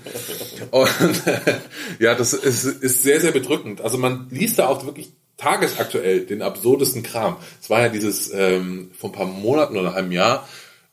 Und äh, ja, das ist, ist sehr, sehr bedrückend. Also man liest da auch wirklich tagesaktuell den absurdesten Kram. Es war ja dieses ähm, vor ein paar Monaten oder einem Jahr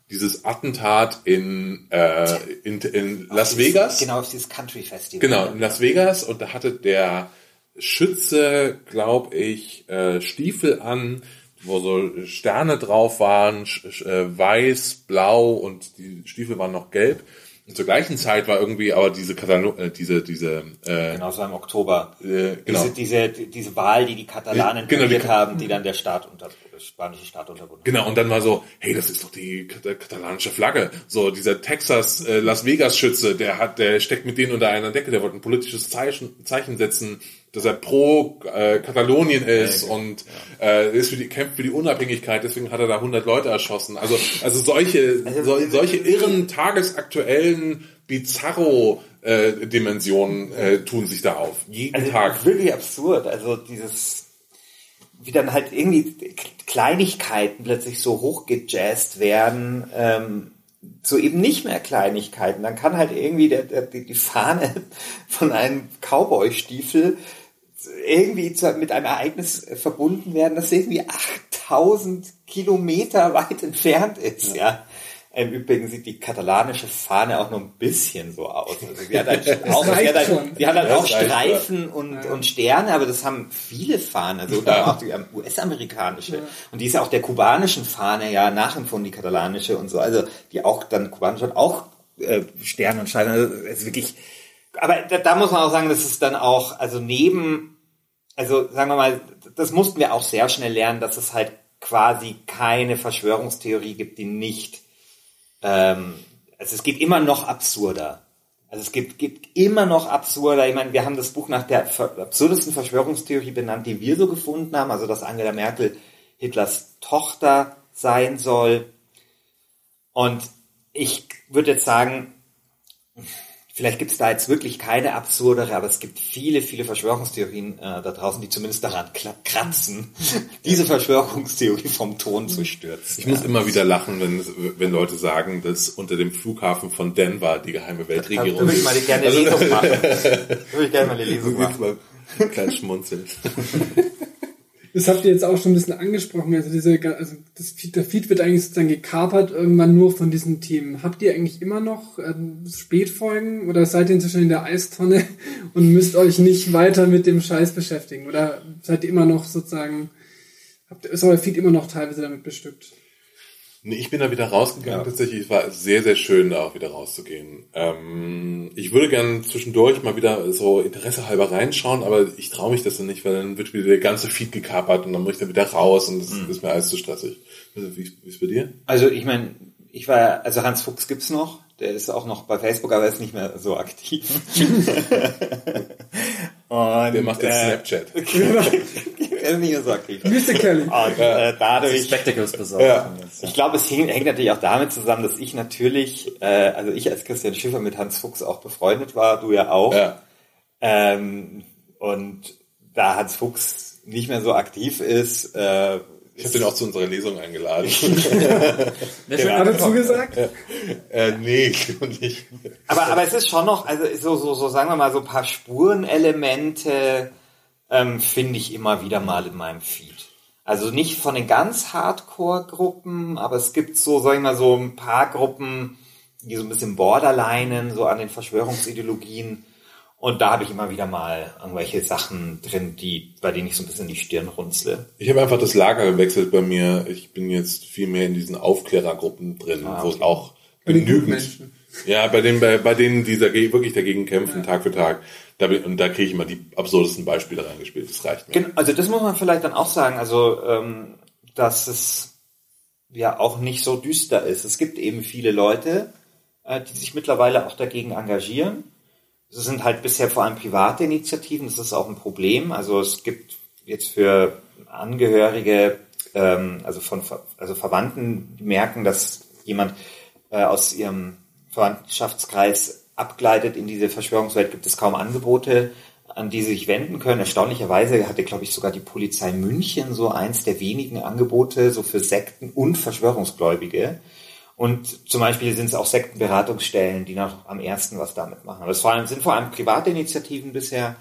dieses Attentat in, äh, in, in Las dieses, Vegas. Genau, auf dieses Country Festival. Genau, in Las Vegas und da hatte der Schütze, glaube ich, äh, Stiefel an, wo so Sterne drauf waren, äh, weiß, blau und die Stiefel waren noch gelb. Und zur gleichen Zeit war irgendwie aber diese Katalon äh, diese diese äh, genau so im Oktober äh, genau. diese, diese diese Wahl, die die Katalanen genau, die, haben, die dann der Staat unter spanische Staat unterbunden. Genau und dann war so, hey, das ist doch die katalanische Flagge. So dieser Texas äh, Las Vegas Schütze, der hat der steckt mit denen unter einer Decke, der wollte ein politisches Zeichen Zeichen setzen dass er pro äh, Katalonien ist ja, und äh, ist für die, kämpft für die Unabhängigkeit, deswegen hat er da 100 Leute erschossen. Also, also solche, also, so, solche irren, tagesaktuellen, bizarro äh, Dimensionen äh, tun sich da auf. Jeden also Tag. Wirklich absurd. Also dieses, wie dann halt irgendwie Kleinigkeiten plötzlich so hochgejazzt werden, ähm, so eben nicht mehr Kleinigkeiten. Dann kann halt irgendwie der, der, die Fahne von einem Cowboy-Stiefel irgendwie mit einem Ereignis verbunden werden, das irgendwie 8000 Kilometer weit entfernt ist, ja. ja. Im Übrigen sieht die katalanische Fahne auch nur ein bisschen so aus. Also die hat halt auch, hat halt, hat halt auch Streifen und, ja. und Sterne, aber das haben viele Fahnen, also ja. auch die US-amerikanische. Ja. Und die ist ja auch der kubanischen Fahne ja nachempfunden, die katalanische und so. Also die auch dann kubanisch hat auch äh, Sterne und Streifen. Also es ist wirklich aber da, da muss man auch sagen, das ist dann auch, also neben, also sagen wir mal, das mussten wir auch sehr schnell lernen, dass es halt quasi keine Verschwörungstheorie gibt, die nicht, ähm, also es geht immer noch absurder. Also es gibt, gibt immer noch absurder. Ich meine, wir haben das Buch nach der absurdesten Verschwörungstheorie benannt, die wir so gefunden haben, also dass Angela Merkel Hitlers Tochter sein soll. Und ich würde jetzt sagen, Vielleicht gibt es da jetzt wirklich keine absurdere, aber es gibt viele, viele Verschwörungstheorien äh, da draußen, die zumindest daran kratzen, diese Verschwörungstheorie vom Ton zu stürzen. Ich muss immer wieder lachen, wenn, wenn Leute sagen, dass unter dem Flughafen von Denver die geheime Weltregierung ist. Würde ich mal gerne eine Lesung machen. Würde ich gerne mal eine Lesung machen. Mal klein schmunzeln. Das habt ihr jetzt auch schon ein bisschen angesprochen. Also diese, also das Feed, der Feed wird eigentlich sozusagen gekapert irgendwann nur von diesen Themen. Habt ihr eigentlich immer noch ähm, Spätfolgen oder seid ihr inzwischen in der Eistonne und müsst euch nicht weiter mit dem Scheiß beschäftigen? Oder seid ihr immer noch sozusagen, habt, ist euer Feed immer noch teilweise damit bestückt? Nee, ich bin da wieder rausgegangen. Ja. Tatsächlich, es war sehr, sehr schön, da auch wieder rauszugehen. Ähm, ich würde gern zwischendurch mal wieder so Interesse halber reinschauen, aber ich traue mich das dann nicht, weil dann wird wieder der ganze Feed gekapert und dann muss ich dann wieder raus und das mhm. ist mir alles zu stressig. Wie ist es bei dir? Also ich meine, ich war, also Hans Fuchs gibt's noch, der ist auch noch bei Facebook, aber ist nicht mehr so aktiv. und, der macht jetzt äh, Snapchat. er ist nicht mehr so aktiv. Mr. Kelly. Und äh, dadurch. Spectacles besorgt. Ja. Ich glaube, es hängt, hängt natürlich auch damit zusammen, dass ich natürlich, äh, also ich als Christian Schiffer mit Hans Fuchs auch befreundet war, du ja auch. Ja. Ähm, und da Hans Fuchs nicht mehr so aktiv ist, äh, ich habe den auch zu unserer Lesung eingeladen. genau. Hat er zugesagt? Äh, nee, nicht. Aber, aber es ist schon noch, also so, so, so sagen wir mal, so ein paar Spurenelemente ähm, finde ich immer wieder mal in meinem Feed. Also nicht von den ganz Hardcore-Gruppen, aber es gibt so, sagen wir mal, so ein paar Gruppen, die so ein bisschen borderlinen, so an den Verschwörungsideologien und da habe ich immer wieder mal irgendwelche Sachen drin, die, bei denen ich so ein bisschen die Stirn runzle. Ich habe einfach das Lager gewechselt bei mir. Ich bin jetzt viel mehr in diesen Aufklärergruppen drin, ah, wo es auch genügend. Ja, bei denen, bei, bei denen, die dagegen, wirklich dagegen kämpfen, ja. Tag für Tag. Da, und da kriege ich immer die absurdesten Beispiele reingespielt. Das reicht mir. Also das muss man vielleicht dann auch sagen, also ähm, dass es ja auch nicht so düster ist. Es gibt eben viele Leute, äh, die sich mittlerweile auch dagegen engagieren es sind halt bisher vor allem private Initiativen, das ist auch ein Problem. Also es gibt jetzt für Angehörige, ähm, also von also Verwandten, die merken, dass jemand äh, aus ihrem Verwandtschaftskreis abgleitet in diese Verschwörungswelt, gibt es kaum Angebote, an die sie sich wenden können. Erstaunlicherweise hatte, glaube ich, sogar die Polizei München so eins der wenigen Angebote so für Sekten und Verschwörungsgläubige. Und zum Beispiel sind es auch Sektenberatungsstellen, die noch am ersten was damit machen. Aber es sind vor allem private Initiativen bisher.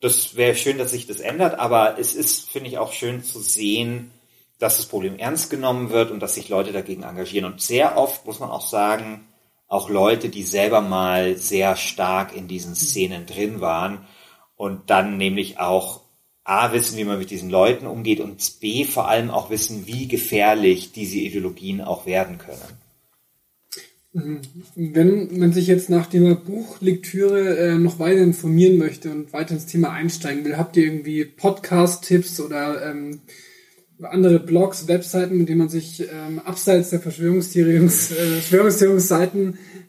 Das wäre schön, dass sich das ändert, aber es ist, finde ich, auch schön zu sehen, dass das Problem ernst genommen wird und dass sich Leute dagegen engagieren. Und sehr oft muss man auch sagen, auch Leute, die selber mal sehr stark in diesen Szenen drin waren und dann nämlich auch A, wissen, wie man mit diesen Leuten umgeht und B, vor allem auch wissen, wie gefährlich diese Ideologien auch werden können. Wenn man sich jetzt nach der Buchlektüre äh, noch weiter informieren möchte und weiter ins Thema einsteigen will, habt ihr irgendwie Podcast-Tipps oder ähm, andere Blogs, Webseiten, mit denen man sich ähm, abseits der Verschwörungstheorungs, äh,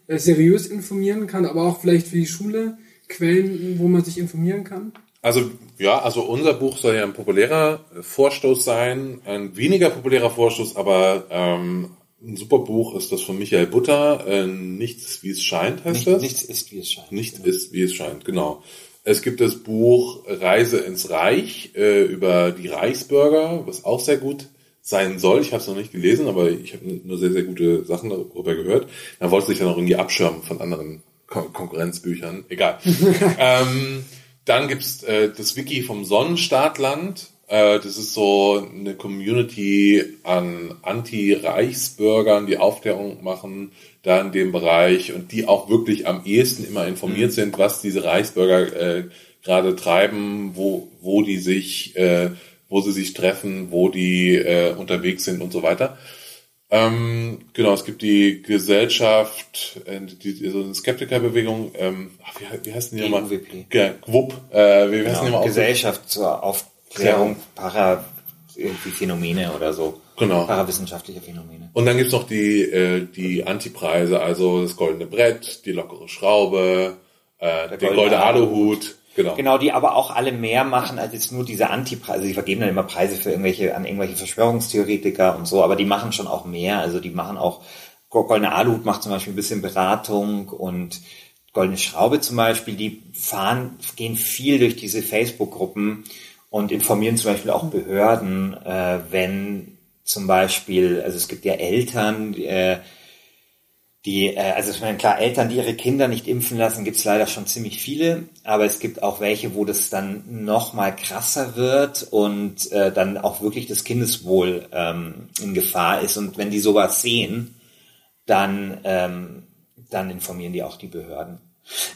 äh, seriös informieren kann, aber auch vielleicht für die Schule Quellen, wo man sich informieren kann? Also ja, also unser Buch soll ja ein populärer Vorstoß sein, ein weniger populärer Vorstoß, aber ähm, ein super Buch ist das von Michael Butter. Äh, nichts wie es scheint heißt Nicht, das. Nichts ist wie es scheint. Nichts genau. ist wie es scheint, genau. Es gibt das Buch Reise ins Reich äh, über die Reichsbürger, was auch sehr gut sein soll. Ich habe es noch nicht gelesen, aber ich habe nur sehr, sehr gute Sachen darüber gehört. Man wollte sich dann auch irgendwie abschirmen von anderen Kon Konkurrenzbüchern. Egal. ähm, dann gibt's äh, das Wiki vom Sonnenstaatland äh, das ist so eine Community an Anti-Reichsbürgern, die Aufklärung machen, da in dem Bereich und die auch wirklich am ehesten immer informiert mhm. sind, was diese Reichsbürger äh, gerade treiben, wo, wo die sich, äh, wo sie sich treffen, wo die äh, unterwegs sind und so weiter. Ähm, genau, es gibt die Gesellschaft, äh, die, so eine Skeptikerbewegung, ähm, wie, wie heißt die nochmal? GWUP, äh, wie heißt genau, die Gesellschaft zur Aufklärung Klärung para irgendwie Phänomene oder so. Genau. Parawissenschaftliche Phänomene. Und dann gibt's noch die, äh, die Antipreise, also das goldene Brett, die lockere Schraube, äh, der, der goldene Aluhut. Genau. genau, die aber auch alle mehr machen als jetzt nur diese Antipreise. Sie vergeben dann immer Preise für irgendwelche, an irgendwelche Verschwörungstheoretiker und so, aber die machen schon auch mehr. Also die machen auch, Goldene Aluhut macht zum Beispiel ein bisschen Beratung und Goldene Schraube zum Beispiel, die fahren, gehen viel durch diese Facebook-Gruppen und informieren zum Beispiel auch Behörden, äh, wenn zum Beispiel, also es gibt ja Eltern, äh, die, äh, also ich meine, klar, Eltern, die ihre Kinder nicht impfen lassen, gibt's leider schon ziemlich viele, aber es gibt auch welche, wo das dann noch mal krasser wird und äh, dann auch wirklich das Kindeswohl ähm, in Gefahr ist. Und wenn die sowas sehen, dann, ähm, dann informieren die auch die Behörden.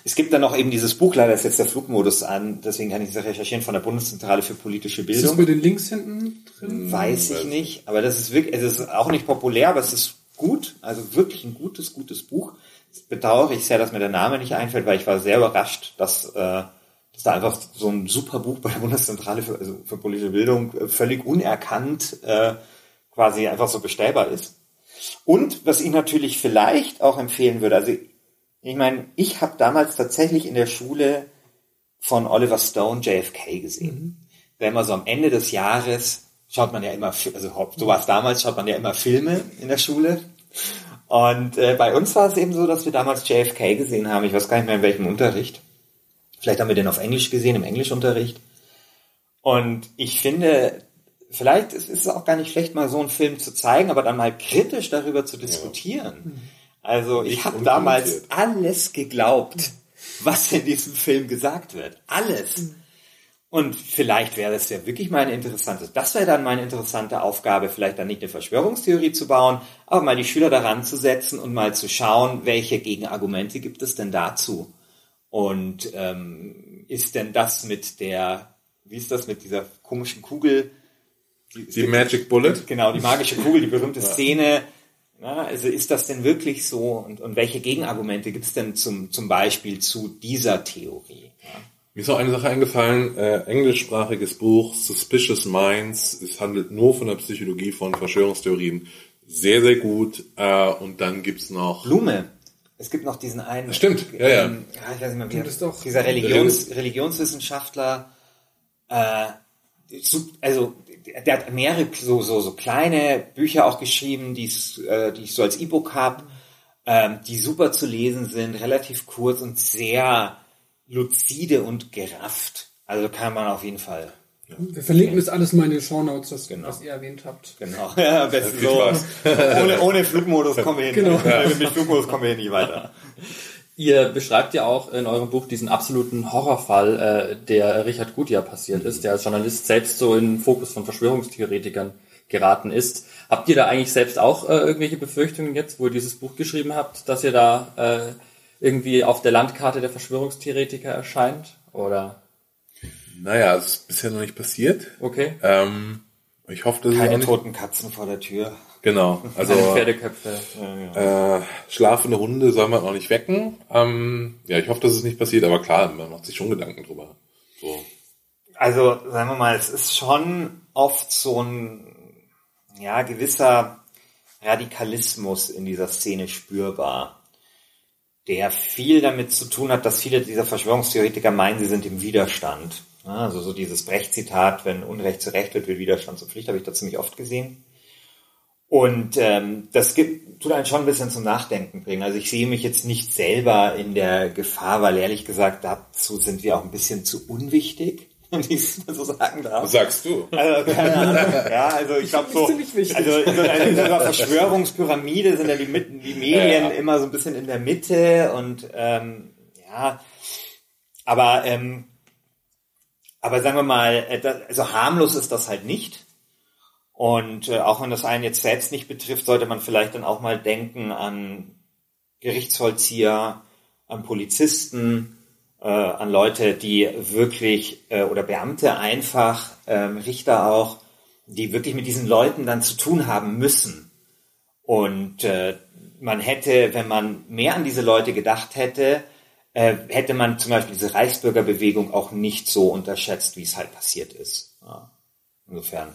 Es gibt dann noch eben dieses Buch, leider ist jetzt der Flugmodus an, deswegen kann ich das recherchieren, von der Bundeszentrale für politische Bildung. Ist das mit den Links hinten drin? Weiß ich nicht, aber das ist wirklich, es ist auch nicht populär, aber es ist gut, also wirklich ein gutes, gutes Buch. Das bedauere ich sehr, dass mir der Name nicht einfällt, weil ich war sehr überrascht, dass, äh, dass da einfach so ein super Buch bei der Bundeszentrale für, also für politische Bildung äh, völlig unerkannt äh, quasi einfach so bestellbar ist. Und was ich natürlich vielleicht auch empfehlen würde, also ich meine, ich habe damals tatsächlich in der Schule von Oliver Stone JFK gesehen. Mhm. Der immer so am Ende des Jahres schaut man ja immer, also so war es damals, schaut man ja immer Filme in der Schule. Und äh, bei uns war es eben so, dass wir damals JFK gesehen haben. Ich weiß gar nicht mehr in welchem Unterricht. Vielleicht haben wir den auf Englisch gesehen, im Englischunterricht. Und ich finde, vielleicht ist es auch gar nicht schlecht, mal so einen Film zu zeigen, aber dann mal kritisch darüber zu diskutieren. Ja. Also ich habe damals alles geglaubt, was in diesem Film gesagt wird. Alles. Und vielleicht wäre es ja wirklich mal ein interessantes, das wäre dann meine interessante Aufgabe, vielleicht dann nicht eine Verschwörungstheorie zu bauen, aber mal die Schüler daran zu setzen und mal zu schauen, welche Gegenargumente gibt es denn dazu? Und ähm, ist denn das mit der, wie ist das mit dieser komischen Kugel? Die, die Magic Bullet? Genau, die magische Kugel, die berühmte. Szene. Ja, also ist das denn wirklich so? Und, und welche Gegenargumente gibt es denn zum, zum Beispiel zu dieser Theorie? Ja. Mir ist auch eine Sache eingefallen, äh, englischsprachiges Buch, Suspicious Minds, es handelt nur von der Psychologie von Verschwörungstheorien. Sehr, sehr gut. Äh, und dann gibt's noch... Blume. Es gibt noch diesen einen... Stimmt, ja, ja. Ähm, ja ich weiß nicht mehr, wie das doch, dieser Religions, Religionswissenschaftler, äh, also der hat mehrere so, so, so kleine Bücher auch geschrieben, die äh, die ich so als E-Book habe, ähm, die super zu lesen sind, relativ kurz und sehr luzide und gerafft. Also kann man auf jeden Fall. Ja. Wir verlinken das alles mal in den Shownotes, das, genau. was ihr erwähnt habt. Genau. Ja, besten so. ohne, ohne Flugmodus kommen wir hin. Genau. Ja. Mit Flugmodus kommen wir hier nicht weiter. Ihr beschreibt ja auch in eurem Buch diesen absoluten Horrorfall, äh, der Richard Gutjahr passiert ist, der als Journalist selbst so in den Fokus von Verschwörungstheoretikern geraten ist. Habt ihr da eigentlich selbst auch äh, irgendwelche Befürchtungen jetzt, wo ihr dieses Buch geschrieben habt, dass ihr da äh, irgendwie auf der Landkarte der Verschwörungstheoretiker erscheint? Oder? Naja, es ist bisher noch nicht passiert. Okay. Ähm, ich hoffe, dass Keine es toten Katzen vor der Tür. Genau. Also Pferdeköpfe. Äh, schlafende Hunde soll man auch nicht wecken. Ähm, ja, ich hoffe, dass es nicht passiert, aber klar, man macht sich schon Gedanken drüber. So. Also, sagen wir mal, es ist schon oft so ein ja, gewisser Radikalismus in dieser Szene spürbar der viel damit zu tun hat, dass viele dieser Verschwörungstheoretiker meinen, sie sind im Widerstand. Also so dieses Brecht-Zitat, wenn Unrecht zu Recht wird, wird Widerstand zur Pflicht, habe ich da ziemlich oft gesehen. Und ähm, das gibt, tut einen schon ein bisschen zum Nachdenken bringen. Also ich sehe mich jetzt nicht selber in der Gefahr, weil ehrlich gesagt, dazu sind wir auch ein bisschen zu unwichtig wenn ich es so sagen darf. Was sagst du? Also, keine Ahnung. Ja, also ich glaube so, also in so einer, in so einer Verschwörungspyramide sind ja die, die Medien ja. immer so ein bisschen in der Mitte und ähm, ja, aber ähm, aber sagen wir mal, äh, also harmlos ist das halt nicht. Und äh, auch wenn das einen jetzt selbst nicht betrifft, sollte man vielleicht dann auch mal denken an Gerichtsvollzieher, an Polizisten, äh, an Leute, die wirklich, äh, oder Beamte einfach, ähm, Richter auch, die wirklich mit diesen Leuten dann zu tun haben müssen. Und äh, man hätte, wenn man mehr an diese Leute gedacht hätte, äh, hätte man zum Beispiel diese Reichsbürgerbewegung auch nicht so unterschätzt, wie es halt passiert ist. Ja. Insofern.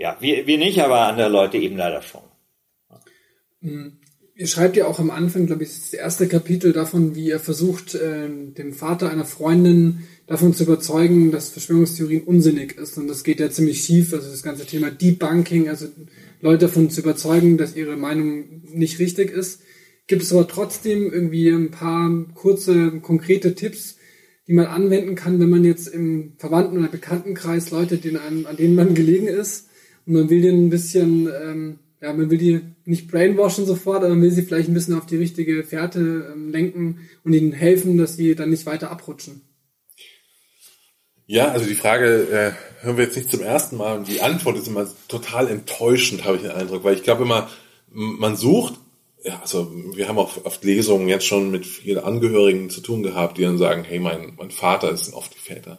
Ja, wir, wir nicht, aber andere Leute eben leider schon. Mhm. Ihr schreibt ja auch am Anfang, glaube ich, das erste Kapitel davon, wie ihr versucht, äh, den Vater einer Freundin davon zu überzeugen, dass Verschwörungstheorien unsinnig ist. Und das geht ja ziemlich schief. Also das ganze Thema Debunking, also Leute davon zu überzeugen, dass ihre Meinung nicht richtig ist. Gibt es aber trotzdem irgendwie ein paar kurze, konkrete Tipps, die man anwenden kann, wenn man jetzt im Verwandten- oder Bekanntenkreis Leute, denen einem, an denen man gelegen ist, und man will denen ein bisschen ähm, ja, man will die nicht brainwashen sofort, aber man will sie vielleicht ein bisschen auf die richtige Fährte ähm, lenken und ihnen helfen, dass sie dann nicht weiter abrutschen. Ja, also die Frage äh, hören wir jetzt nicht zum ersten Mal. Und die Antwort ist immer total enttäuschend, habe ich den Eindruck, weil ich glaube immer, man sucht, ja, also wir haben auch oft Lesungen jetzt schon mit vielen Angehörigen zu tun gehabt, die dann sagen, hey, mein, mein Vater, sind oft die Väter,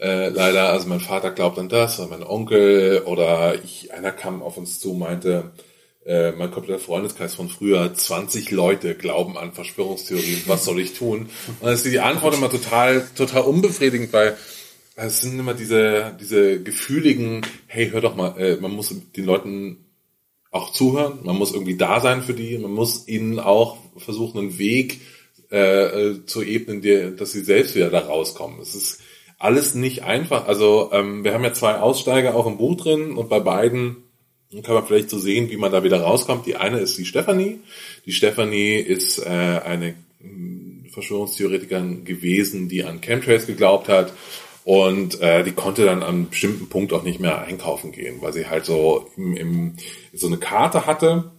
äh, leider, also mein Vater glaubt an das, oder mein Onkel, oder ich, einer kam auf uns zu, meinte, äh, mein kompletter Freundeskreis von früher, 20 Leute glauben an Verschwörungstheorien, was soll ich tun? Und dann ist die Antwort immer total, total unbefriedigend, weil es sind immer diese, diese gefühligen, hey, hör doch mal, äh, man muss den Leuten auch zuhören, man muss irgendwie da sein für die, man muss ihnen auch versuchen, einen Weg äh, zu ebnen, die, dass sie selbst wieder da rauskommen. Es ist alles nicht einfach. Also ähm, wir haben ja zwei Aussteiger auch im Buch drin und bei beiden kann man vielleicht so sehen, wie man da wieder rauskommt. Die eine ist die Stefanie. Die Stefanie ist äh, eine hm, Verschwörungstheoretikerin gewesen, die an Chemtrails geglaubt hat und äh, die konnte dann an einem bestimmten Punkt auch nicht mehr einkaufen gehen, weil sie halt so im, im, so eine Karte hatte,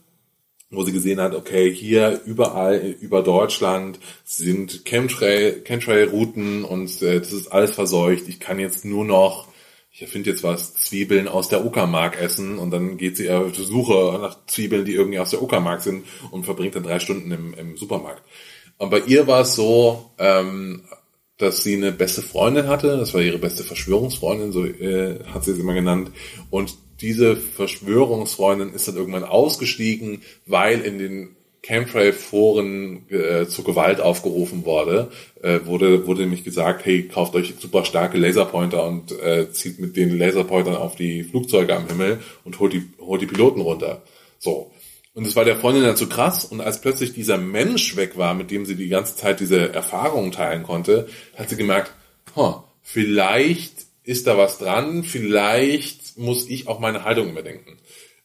wo sie gesehen hat, okay, hier überall über Deutschland sind Chemtrail, Chemtrail-Routen und äh, das ist alles verseucht. Ich kann jetzt nur noch, ich erfinde jetzt was, Zwiebeln aus der Uckermark essen und dann geht sie auf die Suche nach Zwiebeln, die irgendwie aus der Uckermark sind und verbringt dann drei Stunden im, im Supermarkt. Und bei ihr war es so, ähm, dass sie eine beste Freundin hatte, das war ihre beste Verschwörungsfreundin, so äh, hat sie es immer genannt. Und diese Verschwörungsfreundin ist dann irgendwann ausgestiegen, weil in den Chemtrail-Foren äh, zur Gewalt aufgerufen wurde, äh, wurde, wurde nämlich gesagt, hey, kauft euch super starke Laserpointer und äh, zieht mit den Laserpointern auf die Flugzeuge am Himmel und holt die, holt die Piloten runter. So. Und es war der Freundin dann zu krass. Und als plötzlich dieser Mensch weg war, mit dem sie die ganze Zeit diese Erfahrungen teilen konnte, hat sie gemerkt, huh, vielleicht ist da was dran, vielleicht muss ich auch meine Haltung überdenken.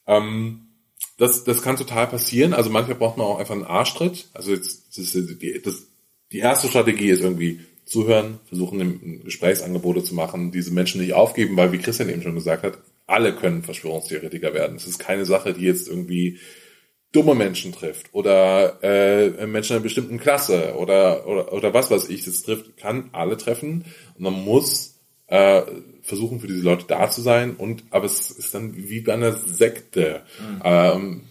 Ähm, das, das kann total passieren. Also manchmal braucht man auch einfach einen Arschtritt. Also jetzt, das, die, das, die erste Strategie ist irgendwie zuhören, versuchen Gesprächsangebote zu machen, diese Menschen nicht aufgeben, weil wie Christian eben schon gesagt hat, alle können Verschwörungstheoretiker werden. Es ist keine Sache, die jetzt irgendwie dumme Menschen trifft oder äh, Menschen einer bestimmten Klasse oder, oder, oder was weiß ich, das trifft, kann alle treffen und man muss äh, versuchen für diese Leute da zu sein und aber es ist dann wie bei einer Sekte. Mhm. Ähm,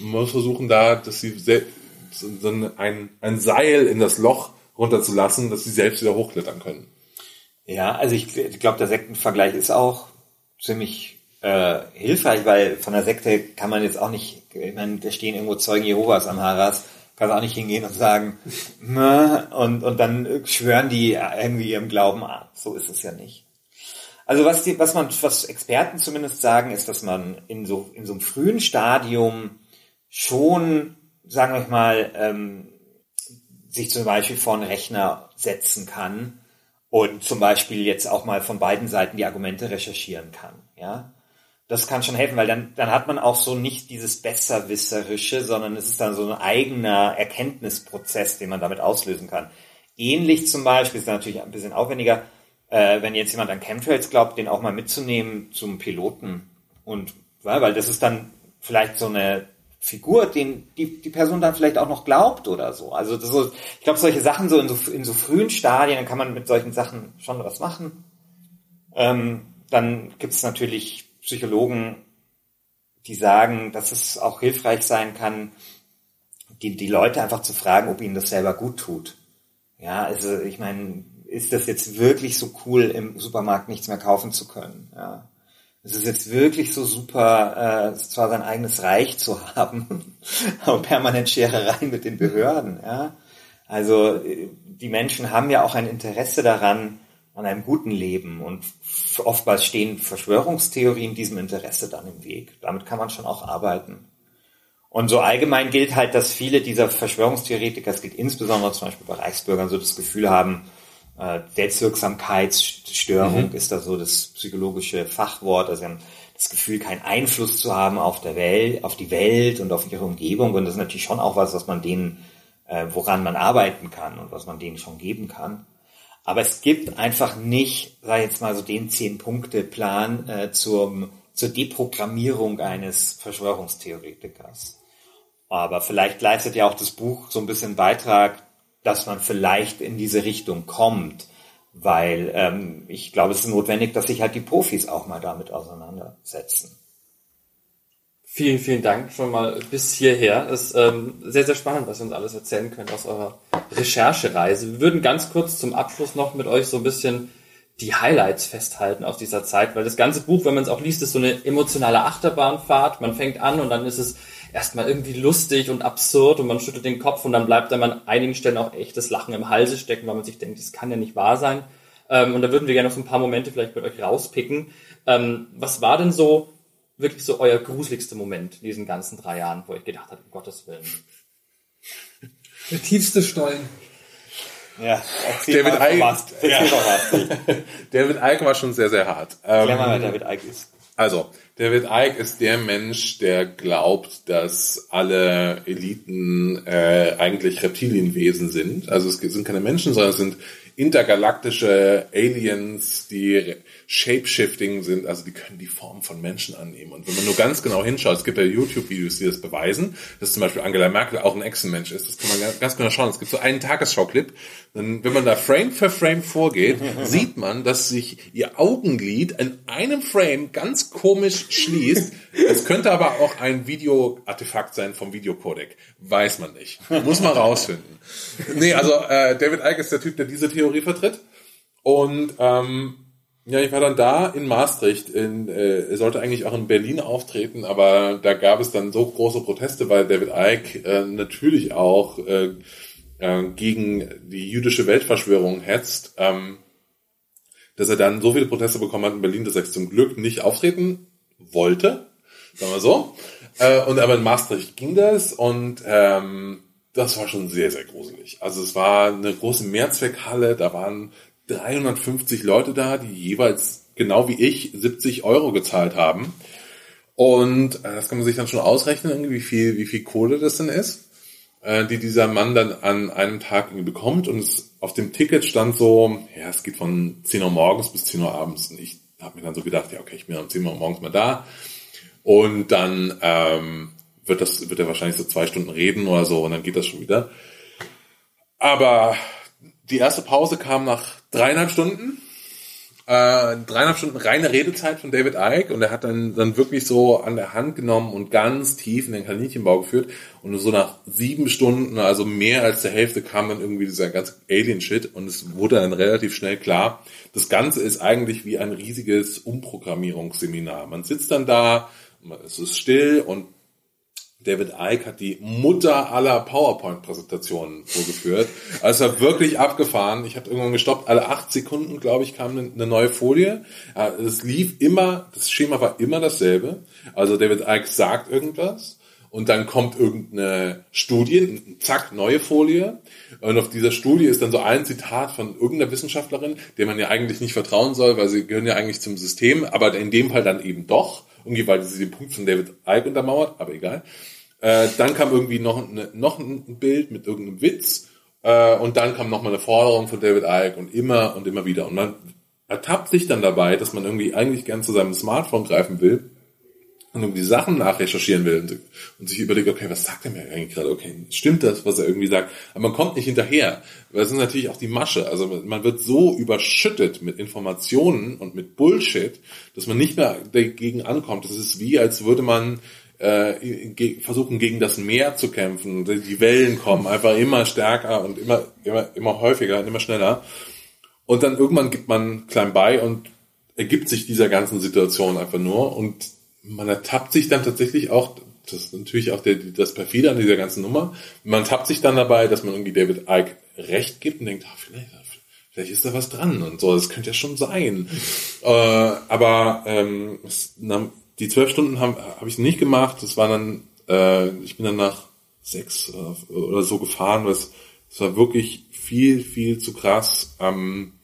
man muss versuchen da, dass sie so ein, ein Seil in das Loch runterzulassen, dass sie selbst wieder hochklettern können. Ja, also ich, ich glaube, der Sektenvergleich ist auch ziemlich äh, hilfreich, weil von der Sekte kann man jetzt auch nicht, ich meine, da stehen irgendwo Zeugen Jehovas am Haras, kann auch nicht hingehen und sagen, und, und dann schwören die irgendwie ihrem Glauben ab. So ist es ja nicht. Also was die, was man, was Experten zumindest sagen, ist, dass man in so, in so einem frühen Stadium schon, sagen wir mal, ähm, sich zum Beispiel vor einen Rechner setzen kann und zum Beispiel jetzt auch mal von beiden Seiten die Argumente recherchieren kann, ja das kann schon helfen, weil dann, dann hat man auch so nicht dieses Besserwisserische, sondern es ist dann so ein eigener Erkenntnisprozess, den man damit auslösen kann. Ähnlich zum Beispiel, ist natürlich ein bisschen aufwendiger, äh, wenn jetzt jemand an Chemtrails glaubt, den auch mal mitzunehmen zum Piloten. Und weil das ist dann vielleicht so eine Figur, den die, die Person dann vielleicht auch noch glaubt oder so. Also das so, ich glaube, solche Sachen so in, so in so frühen Stadien, dann kann man mit solchen Sachen schon was machen. Ähm, dann gibt es natürlich Psychologen, die sagen, dass es auch hilfreich sein kann, die, die Leute einfach zu fragen, ob ihnen das selber gut tut. Ja, also ich meine, ist das jetzt wirklich so cool, im Supermarkt nichts mehr kaufen zu können? Ja. Es ist jetzt wirklich so super, äh, zwar sein eigenes Reich zu haben, aber permanent Scherereien mit den Behörden. Ja. Also die Menschen haben ja auch ein Interesse daran, an einem guten Leben. Und oftmals stehen Verschwörungstheorien diesem Interesse dann im Weg. Damit kann man schon auch arbeiten. Und so allgemein gilt halt, dass viele dieser Verschwörungstheoretiker, es gilt insbesondere zum Beispiel bei Reichsbürgern, so das Gefühl haben, äh, Selbstwirksamkeitsstörung mhm. ist da so das psychologische Fachwort. Also sie haben das Gefühl, keinen Einfluss zu haben auf der Welt, auf die Welt und auf ihre Umgebung. Und das ist natürlich schon auch was, was man denen, äh, woran man arbeiten kann und was man denen schon geben kann. Aber es gibt einfach nicht, sag ich jetzt mal so den Zehn-Punkte-Plan äh, zum zur Deprogrammierung eines Verschwörungstheoretikers. Aber vielleicht leistet ja auch das Buch so ein bisschen Beitrag, dass man vielleicht in diese Richtung kommt, weil ähm, ich glaube, es ist notwendig, dass sich halt die Profis auch mal damit auseinandersetzen. Vielen, vielen Dank schon mal bis hierher. Es ist ähm, sehr, sehr spannend, was ihr uns alles erzählen könnt aus eurer Recherchereise. Wir würden ganz kurz zum Abschluss noch mit euch so ein bisschen die Highlights festhalten aus dieser Zeit, weil das ganze Buch, wenn man es auch liest, ist so eine emotionale Achterbahnfahrt. Man fängt an und dann ist es erstmal irgendwie lustig und absurd und man schüttelt den Kopf und dann bleibt einem an einigen Stellen auch echtes Lachen im Halse stecken, weil man sich denkt, das kann ja nicht wahr sein. Ähm, und da würden wir gerne noch so ein paar Momente vielleicht mit euch rauspicken. Ähm, was war denn so wirklich so euer gruseligster Moment in diesen ganzen drei Jahren, wo ich gedacht habe, um Gottes Willen. Der tiefste Stollen. Ja, David Icke, ja. David Icke war schon sehr, sehr hart. Ähm, mal, wer David Icke ist. Also, David Icke ist der Mensch, der glaubt, dass alle Eliten äh, eigentlich Reptilienwesen sind. Also es sind keine Menschen, sondern es sind intergalaktische Aliens, die Shapeshifting sind, also die können die Form von Menschen annehmen. Und wenn man nur ganz genau hinschaut, es gibt ja YouTube-Videos, die das beweisen, dass zum Beispiel Angela Merkel auch ein Echsenmensch ist. Das kann man ganz genau schauen. Es gibt so einen Tagesschau-Clip. Wenn man da Frame für Frame vorgeht, sieht man, dass sich ihr Augenlid in einem Frame ganz komisch schließt. Es könnte aber auch ein Video-Artefakt sein vom Videocodec. Weiß man nicht. Muss man rausfinden. Nee, also äh, David Icke ist der Typ, der diese Theorie vertritt. Und ähm, ja, ich war dann da in Maastricht. In, äh, sollte eigentlich auch in Berlin auftreten, aber da gab es dann so große Proteste, weil David Icke äh, natürlich auch äh, äh, gegen die jüdische Weltverschwörung hetzt, ähm, dass er dann so viele Proteste bekommen hat in Berlin, dass er zum Glück nicht auftreten wollte, sagen wir so. Äh, und aber in Maastricht ging das und ähm, das war schon sehr, sehr gruselig. Also es war eine große Mehrzweckhalle, da waren 350 Leute da, die jeweils genau wie ich 70 Euro gezahlt haben. Und äh, das kann man sich dann schon ausrechnen, wie viel, wie viel Kohle das denn ist, äh, die dieser Mann dann an einem Tag irgendwie bekommt. Und es, auf dem Ticket stand so, ja, es geht von 10 Uhr morgens bis 10 Uhr abends. Und ich habe mir dann so gedacht, ja, okay, ich bin um 10 Uhr morgens mal da. Und dann ähm, wird das, wird er wahrscheinlich so zwei Stunden reden oder so und dann geht das schon wieder. Aber die erste Pause kam nach dreieinhalb Stunden. Äh, dreieinhalb Stunden reine Redezeit von David Icke und er hat dann, dann wirklich so an der Hand genommen und ganz tief in den Kaninchenbau geführt und so nach sieben Stunden, also mehr als der Hälfte, kam dann irgendwie dieser ganze Alien-Shit und es wurde dann relativ schnell klar, das Ganze ist eigentlich wie ein riesiges Umprogrammierungsseminar. Man sitzt dann da, es ist still und David Icke hat die Mutter aller PowerPoint-Präsentationen vorgeführt. Also wirklich abgefahren. Ich habe irgendwann gestoppt. Alle acht Sekunden, glaube ich, kam eine, neue Folie. Es lief immer, das Schema war immer dasselbe. Also David Icke sagt irgendwas und dann kommt irgendeine Studie, zack, neue Folie. Und auf dieser Studie ist dann so ein Zitat von irgendeiner Wissenschaftlerin, der man ja eigentlich nicht vertrauen soll, weil sie gehören ja eigentlich zum System, aber in dem Fall dann eben doch irgendwie weil sie den Punkt von David Icke untermauert, aber egal. Äh, dann kam irgendwie noch, eine, noch ein Bild mit irgendeinem Witz äh, und dann kam noch mal eine Forderung von David Icke und immer und immer wieder. Und man ertappt sich dann dabei, dass man irgendwie eigentlich gern zu seinem Smartphone greifen will und irgendwie Sachen nachrecherchieren will und, sich überlegt, okay, was sagt er mir eigentlich gerade? Okay, stimmt das, was er irgendwie sagt? Aber man kommt nicht hinterher. Weil das ist natürlich auch die Masche. Also man wird so überschüttet mit Informationen und mit Bullshit, dass man nicht mehr dagegen ankommt. Das ist wie, als würde man äh, versuchen, gegen das Meer zu kämpfen. Die Wellen kommen einfach immer stärker und immer, immer, immer häufiger und immer schneller. Und dann irgendwann gibt man klein bei und ergibt sich dieser ganzen Situation einfach nur und man ertappt sich dann tatsächlich auch, das ist natürlich auch der, das perfide an dieser ganzen Nummer, man tappt sich dann dabei, dass man irgendwie David Icke recht gibt und denkt, ah, vielleicht, vielleicht ist da was dran und so, das könnte ja schon sein. äh, aber ähm, es, die zwölf Stunden habe hab ich nicht gemacht, das war dann, äh, ich bin dann nach sechs äh, oder so gefahren, das, das war wirklich viel, viel zu krass. Ähm,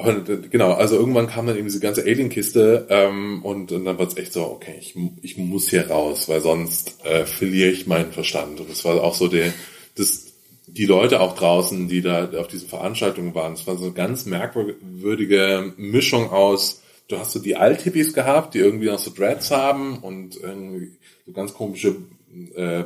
aber genau, also irgendwann kam dann eben diese ganze Alien-Kiste ähm, und, und dann war es echt so, okay, ich, ich muss hier raus, weil sonst äh, verliere ich meinen Verstand. Und das war auch so der, das, die Leute auch draußen, die da auf diesen Veranstaltungen waren, es war so eine ganz merkwürdige Mischung aus du hast so die Alt-Hippies gehabt, die irgendwie noch so Dreads haben und irgendwie so ganz komische äh,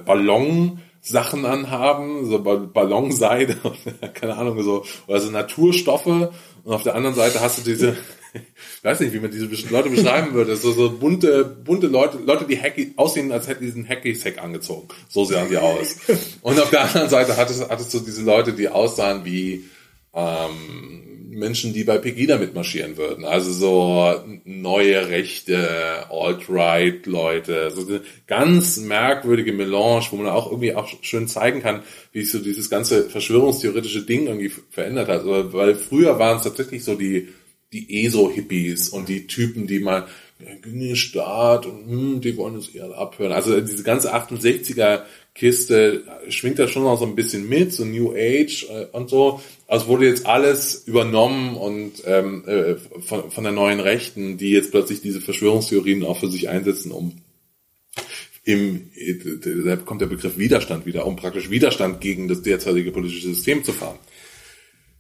Ballon-Sachen anhaben, so Ballonseide, keine Ahnung, so, oder so Naturstoffe. Und auf der anderen Seite hast du diese, ich weiß nicht, wie man diese Leute beschreiben würde, so, so bunte, bunte Leute, Leute, die Hacky, aussehen, als hätten die diesen Hacky-Sack angezogen. So sehen die aus. Und auf der anderen Seite hattest, hattest du diese Leute, die aussahen wie, ähm, Menschen, die bei Pegida mitmarschieren würden. Also so neue rechte, Alt-Right-Leute. So eine ganz merkwürdige Melange, wo man auch irgendwie auch schön zeigen kann, wie sich so dieses ganze verschwörungstheoretische Ding irgendwie verändert hat. Weil früher waren es tatsächlich so die, die ESO-Hippies und die Typen, die mal der Staat und hm, die wollen uns eher abhören. Also diese ganze 68er Kiste schwingt da schon noch so ein bisschen mit, so New Age äh, und so. Also wurde jetzt alles übernommen und ähm, äh, von, von der neuen Rechten, die jetzt plötzlich diese Verschwörungstheorien auch für sich einsetzen, um im, da kommt der Begriff Widerstand wieder, um praktisch Widerstand gegen das derzeitige politische System zu fahren.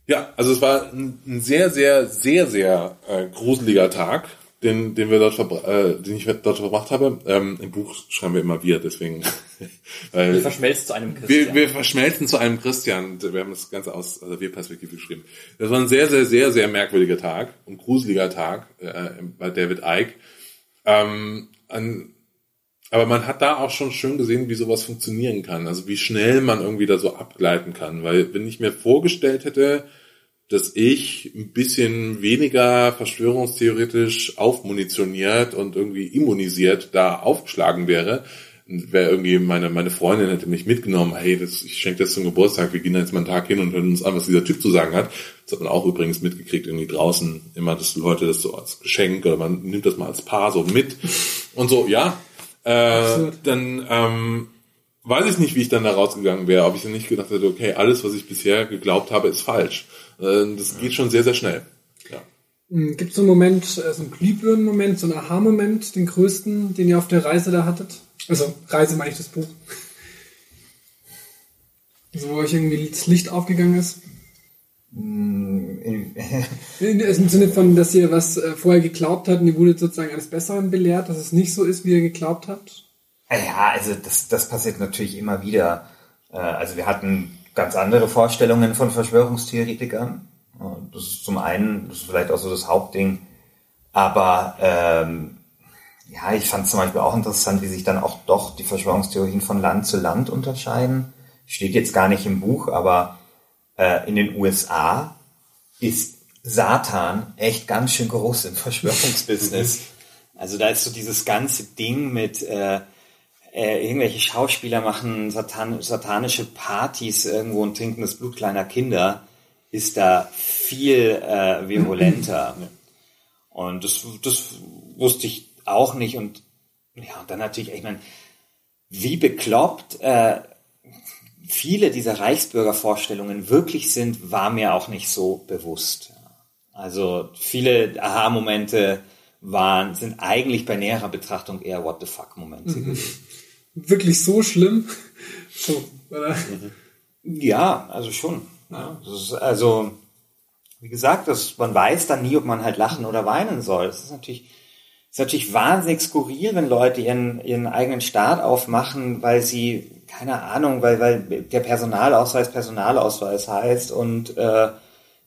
Ja, also es war ein, ein sehr, sehr, sehr, sehr äh, gruseliger Tag den, den wir dort äh, den ich dort verbracht habe. Ähm, Im Buch schreiben wir immer wir, deswegen. weil wir verschmelzen zu einem Christian. Wir, wir verschmelzen zu einem Christian. Wir haben das Ganze aus also wir Perspektive geschrieben. Das war ein sehr, sehr, sehr, sehr merkwürdiger Tag und gruseliger Tag äh, bei David Icke. Ähm, an, aber man hat da auch schon schön gesehen, wie sowas funktionieren kann. Also wie schnell man irgendwie da so abgleiten kann. Weil wenn ich mir vorgestellt hätte, dass ich ein bisschen weniger verschwörungstheoretisch aufmunitioniert und irgendwie immunisiert da aufgeschlagen wäre, wäre irgendwie meine, meine Freundin hätte mich mitgenommen, hey, das, ich schenke das zum Geburtstag, wir gehen jetzt mal einen Tag hin und hören uns an, was dieser Typ zu sagen hat. Das hat man auch übrigens mitgekriegt, irgendwie draußen immer, dass Leute das so als Geschenk oder man nimmt das mal als Paar so mit und so, ja. Äh, dann ähm, weiß ich nicht, wie ich dann da rausgegangen wäre, ob ich dann nicht gedacht hätte, okay, alles, was ich bisher geglaubt habe, ist falsch. Äh, das geht schon sehr, sehr schnell. Ja. Hm, Gibt es so einen Moment, äh, so einen Glühbirnen-Moment, so einen Aha-Moment, den größten, den ihr auf der Reise da hattet? Also Reise meine ich das Buch. Also wo euch irgendwie das Licht aufgegangen ist? Hm, Im Sinne von, dass ihr was äh, vorher geglaubt habt und ihr wurdet sozusagen eines Besseren belehrt, dass es nicht so ist, wie ihr geglaubt habt? Ja, also das, das passiert natürlich immer wieder. Also wir hatten ganz andere Vorstellungen von Verschwörungstheoretikern. Das ist zum einen, das ist vielleicht auch so das Hauptding. Aber ähm, ja, ich fand zum Beispiel auch interessant, wie sich dann auch doch die Verschwörungstheorien von Land zu Land unterscheiden. Steht jetzt gar nicht im Buch, aber äh, in den USA ist Satan echt ganz schön groß im Verschwörungsbusiness. Also da ist so dieses ganze Ding mit äh, äh, irgendwelche Schauspieler machen satan satanische Partys irgendwo und trinken das Blut kleiner Kinder, ist da viel äh, virulenter. Und das, das wusste ich auch nicht. Und ja, und dann natürlich, ich meine, wie bekloppt äh, viele dieser Reichsbürgervorstellungen wirklich sind, war mir auch nicht so bewusst. Also viele Aha-Momente waren, sind eigentlich bei näherer Betrachtung eher What the fuck-Momente mhm. gewesen wirklich so schlimm? So, oder? Ja, also schon. Ja. also, wie gesagt, das, man weiß dann nie, ob man halt lachen oder weinen soll. Das ist natürlich, ist natürlich wahnsinnig skurril, wenn Leute ihren, ihren eigenen Staat aufmachen, weil sie, keine Ahnung, weil, weil der Personalausweis Personalausweis heißt und äh,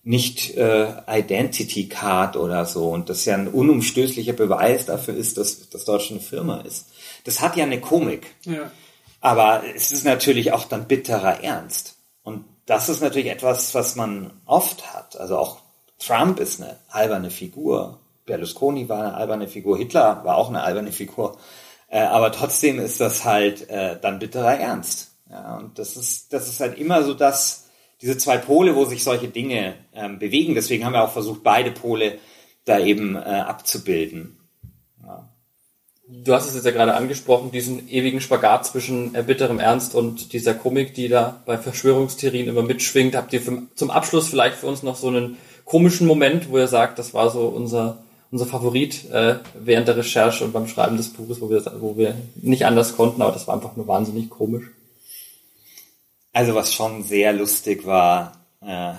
nicht äh, Identity Card oder so. Und das ja ein unumstößlicher Beweis dafür ist, dass das Deutschland eine Firma ist das hat ja eine Komik. Ja. Aber es ist natürlich auch dann bitterer Ernst. Und das ist natürlich etwas, was man oft hat. Also auch Trump ist eine alberne Figur. Berlusconi war eine alberne Figur. Hitler war auch eine alberne Figur. Äh, aber trotzdem ist das halt äh, dann bitterer Ernst. Ja, und das ist, das ist halt immer so das, diese zwei Pole, wo sich solche Dinge ähm, bewegen. Deswegen haben wir auch versucht, beide Pole da eben äh, abzubilden. Du hast es jetzt ja gerade angesprochen, diesen ewigen Spagat zwischen bitterem Ernst und dieser Komik, die da bei Verschwörungstheorien immer mitschwingt. Habt ihr für, zum Abschluss vielleicht für uns noch so einen komischen Moment, wo ihr sagt, das war so unser, unser Favorit äh, während der Recherche und beim Schreiben des Buches, wo wir, wo wir nicht anders konnten, aber das war einfach nur wahnsinnig komisch. Also was schon sehr lustig war, äh,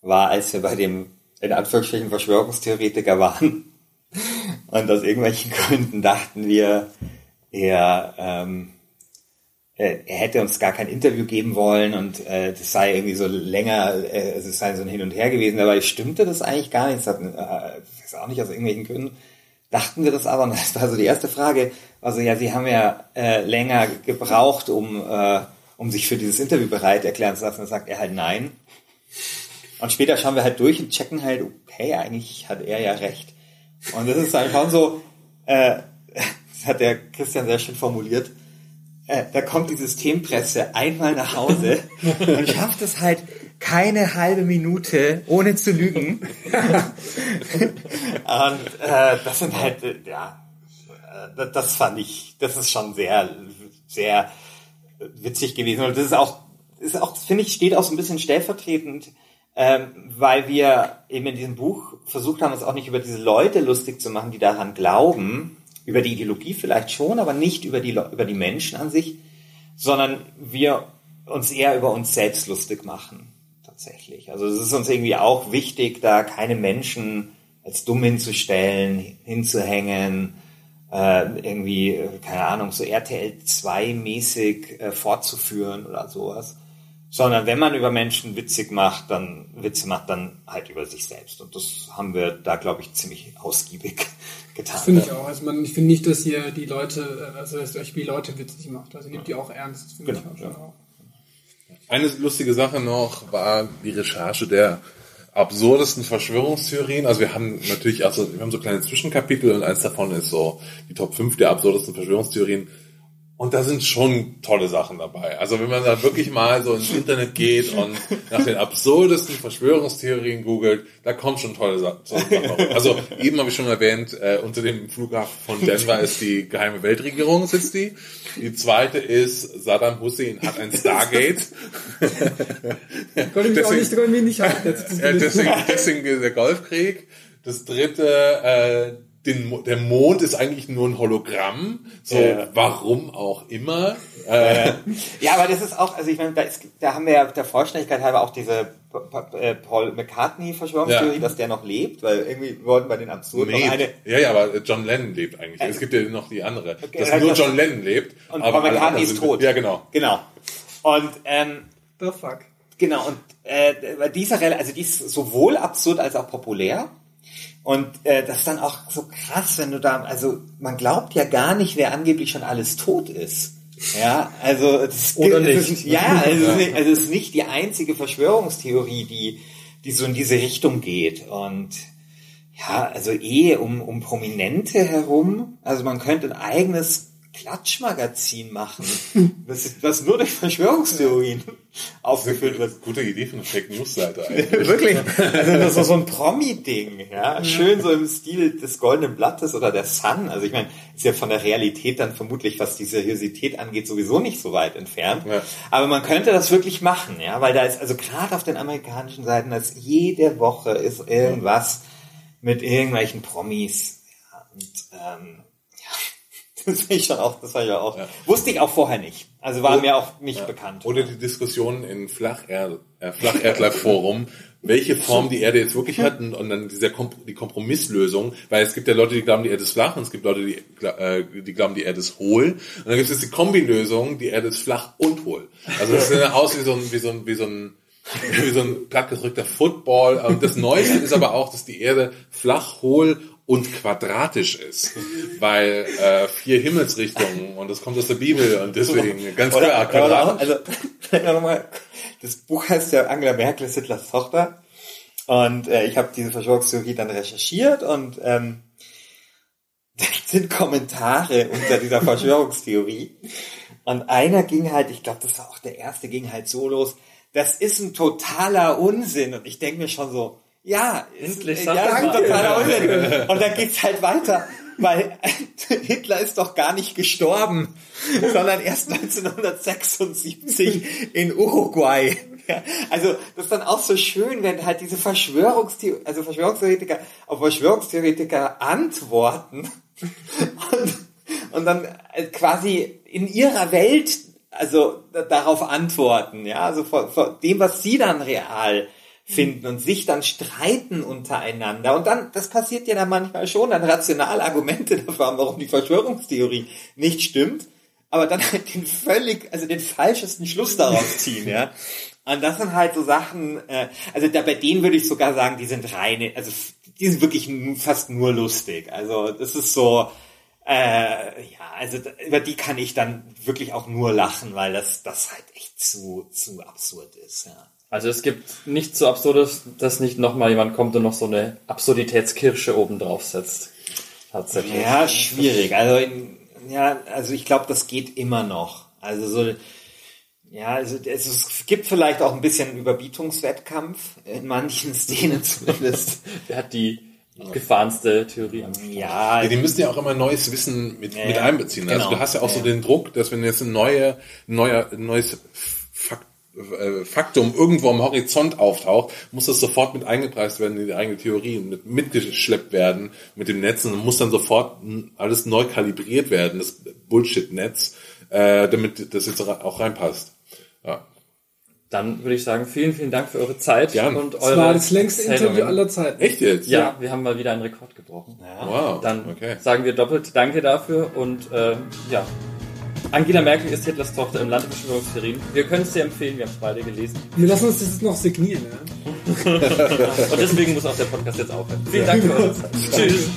war, als wir bei dem in Anführungsstrichen Verschwörungstheoretiker waren Und aus irgendwelchen Gründen dachten wir, er, ähm, äh, er hätte uns gar kein Interview geben wollen und äh, das sei irgendwie so länger, äh, es sei so ein Hin und Her gewesen. Dabei stimmte das eigentlich gar nicht. Das, hat, äh, das ist auch nicht aus irgendwelchen Gründen. Dachten wir das aber, und das war so die erste Frage, also ja, Sie haben ja äh, länger gebraucht, um, äh, um sich für dieses Interview bereit erklären zu lassen. Dann sagt er halt nein. Und später schauen wir halt durch und checken halt, okay, eigentlich hat er ja recht. Und das ist einfach so, äh, das hat der Christian sehr schön formuliert, äh, da kommt die Systempresse einmal nach Hause und schafft es halt keine halbe Minute ohne zu lügen. und äh, das sind halt, äh, ja, äh, das fand ich, das ist schon sehr, sehr witzig gewesen. Und das ist auch, ist auch, finde ich, steht auch so ein bisschen stellvertretend ähm, weil wir eben in diesem Buch versucht haben, uns auch nicht über diese Leute lustig zu machen, die daran glauben, über die Ideologie vielleicht schon, aber nicht über die, über die Menschen an sich, sondern wir uns eher über uns selbst lustig machen, tatsächlich. Also es ist uns irgendwie auch wichtig, da keine Menschen als dumm hinzustellen, hinzuhängen, äh, irgendwie, keine Ahnung, so RTL 2 mäßig äh, fortzuführen oder sowas sondern wenn man über Menschen witzig macht, dann Witze macht, dann halt über sich selbst. Und das haben wir da, glaube ich, ziemlich ausgiebig getan. Das finde ich auch. Also man, ich finde nicht, dass ihr die Leute, also dass ihr euch die Leute witzig macht. Also nehmt die auch ernst. Das finde genau, ich auch schon ja. auch. Eine lustige Sache noch war die Recherche der absurdesten Verschwörungstheorien. Also wir haben natürlich auch so, wir haben so kleine Zwischenkapitel und eins davon ist so die Top 5 der absurdesten Verschwörungstheorien. Und da sind schon tolle Sachen dabei. Also wenn man da wirklich mal so ins Internet geht und nach den absurdesten Verschwörungstheorien googelt, da kommen schon tolle Sachen. Also eben habe ich schon erwähnt, äh, unter dem Flughafen von Denver ist die geheime Weltregierung, sitzt die. Die zweite ist, Saddam Hussein hat ein Stargate. Konnte mich auch nicht, mich nicht halten. deswegen, deswegen der Golfkrieg. Das dritte, äh, den, der Mond ist eigentlich nur ein Hologramm, so ja. warum auch immer. Äh, ja, aber das ist auch, also ich meine, da, ist, da haben wir ja der Vollständigkeit halber auch diese äh, Paul McCartney Verschwörungstheorie, ja. dass der noch lebt, weil irgendwie wurden bei den absurden nee. eine. Ja, ja, aber John Lennon lebt eigentlich. Äh, es gibt ja noch die andere, okay, dass nur John Lennon lebt. Und aber Paul McCartney ist tot. Ja, genau. Genau. Und ähm, the fuck. Genau. Und äh, dieser, also die ist sowohl absurd als auch populär. Und äh, das ist dann auch so krass, wenn du da, also man glaubt ja gar nicht, wer angeblich schon alles tot ist. Ja, also das, Oder nicht. Ist, ja, also, ja. also es ist nicht die einzige Verschwörungstheorie, die, die so in diese Richtung geht. Und ja, also eh um, um Prominente herum. Also man könnte ein eigenes Klatschmagazin machen, was, was nur durch Verschwörungstheorien aufgeführt wird. Gute Idee von einer Fake News Seite eigentlich. Wirklich. Also das ist so ein Promi-Ding, ja. Schön so im Stil des Goldenen Blattes oder der Sun. Also ich meine, ist ja von der Realität dann vermutlich, was die Seriosität angeht, sowieso nicht so weit entfernt. Ja. Aber man könnte das wirklich machen, ja, weil da ist, also gerade auf den amerikanischen Seiten, dass jede Woche ist irgendwas mit irgendwelchen Promis. Ja, und ähm, das ich schon auch, das war ja auch. Ja. Wusste ich auch vorher nicht. Also war Oder, mir auch nicht ja. bekannt. Oder die Diskussion in Flacherd, äh, Flacherdler-Forum, welche Form die Erde jetzt wirklich hat und, und dann dieser Kom die Kompromisslösung, weil es gibt ja Leute, die glauben, die Erde ist flach und es gibt Leute, die, äh, die glauben, die Erde ist hohl. Und dann gibt es jetzt die Kombilösung, die Erde ist flach und hohl. Also das sieht aus wie so ein, wie so ein, wie so ein wie so ein plattgedrückter Football. Und das Neueste ist aber auch, dass die Erde flach, hohl und quadratisch ist, weil äh, vier Himmelsrichtungen und das kommt aus der Bibel und deswegen ganz klar quadratisch. Also nochmal, das Buch heißt ja Angela Merkel ist Hitlers Tochter und äh, ich habe diese Verschwörungstheorie dann recherchiert und ähm, da sind Kommentare unter dieser Verschwörungstheorie und einer ging halt, ich glaube, das war auch der erste, ging halt so los. Das ist ein totaler Unsinn und ich denke mir schon so, ja, endlich ist, ja, ist totaler Unsinn. Und dann geht's halt weiter, weil Hitler ist doch gar nicht gestorben, sondern erst 1976 in Uruguay. Ja, also das ist dann auch so schön, wenn halt diese Verschwörungstheor also Verschwörungstheoretiker auf Verschwörungstheoretiker antworten und, und dann quasi in ihrer Welt also darauf antworten, ja, also vor, vor dem, was sie dann real finden und sich dann streiten untereinander. Und dann, das passiert ja dann manchmal schon, dann rationale Argumente dafür haben, warum die Verschwörungstheorie nicht stimmt, aber dann halt den völlig, also den falschesten Schluss daraus ziehen, ja. Und das sind halt so Sachen, äh, also da bei denen würde ich sogar sagen, die sind reine, also die sind wirklich fast nur lustig. Also das ist so, äh, ja, also über die kann ich dann wirklich auch nur lachen, weil das, das halt echt zu, zu absurd ist, ja. Also es gibt nichts so Absurdes, dass nicht nochmal jemand kommt und noch so eine Absurditätskirsche oben drauf setzt. Tatsächlich. Ja, schwierig. Also, in, ja, also ich glaube, das geht immer noch. Also so, ja, also es gibt vielleicht auch ein bisschen Überbietungswettkampf in manchen Szenen zumindest. Wer hat die gefahrenste Theorie am ja, ja, die müssen ja auch immer neues Wissen mit, ja, mit einbeziehen. Also genau. du hast ja auch ja. so den Druck, dass wenn jetzt ein neuer, neuer, neues Fakt Faktum irgendwo am Horizont auftaucht, muss das sofort mit eingepreist werden in die eigene Theorie und mit, mitgeschleppt werden mit dem Netz und muss dann sofort alles neu kalibriert werden, das Bullshit-Netz, äh, damit das jetzt auch reinpasst. Ja. Dann würde ich sagen, vielen, vielen Dank für eure Zeit Gern. und eure. Das war das längste Interview aller Zeiten. Echt jetzt? Ja, ja, wir haben mal wieder einen Rekord gebrochen. Ja. Wow. Dann okay. sagen wir doppelt Danke dafür und äh, ja, Angela Merkel ist Hitlers Tochter im Land der Verschwörungstheorien. Wir können es dir empfehlen, wir haben es beide gelesen. Wir lassen uns das jetzt noch signieren. Ja? Und deswegen muss auch der Podcast jetzt aufhören. Vielen Dank für eure Zeit. Tschüss.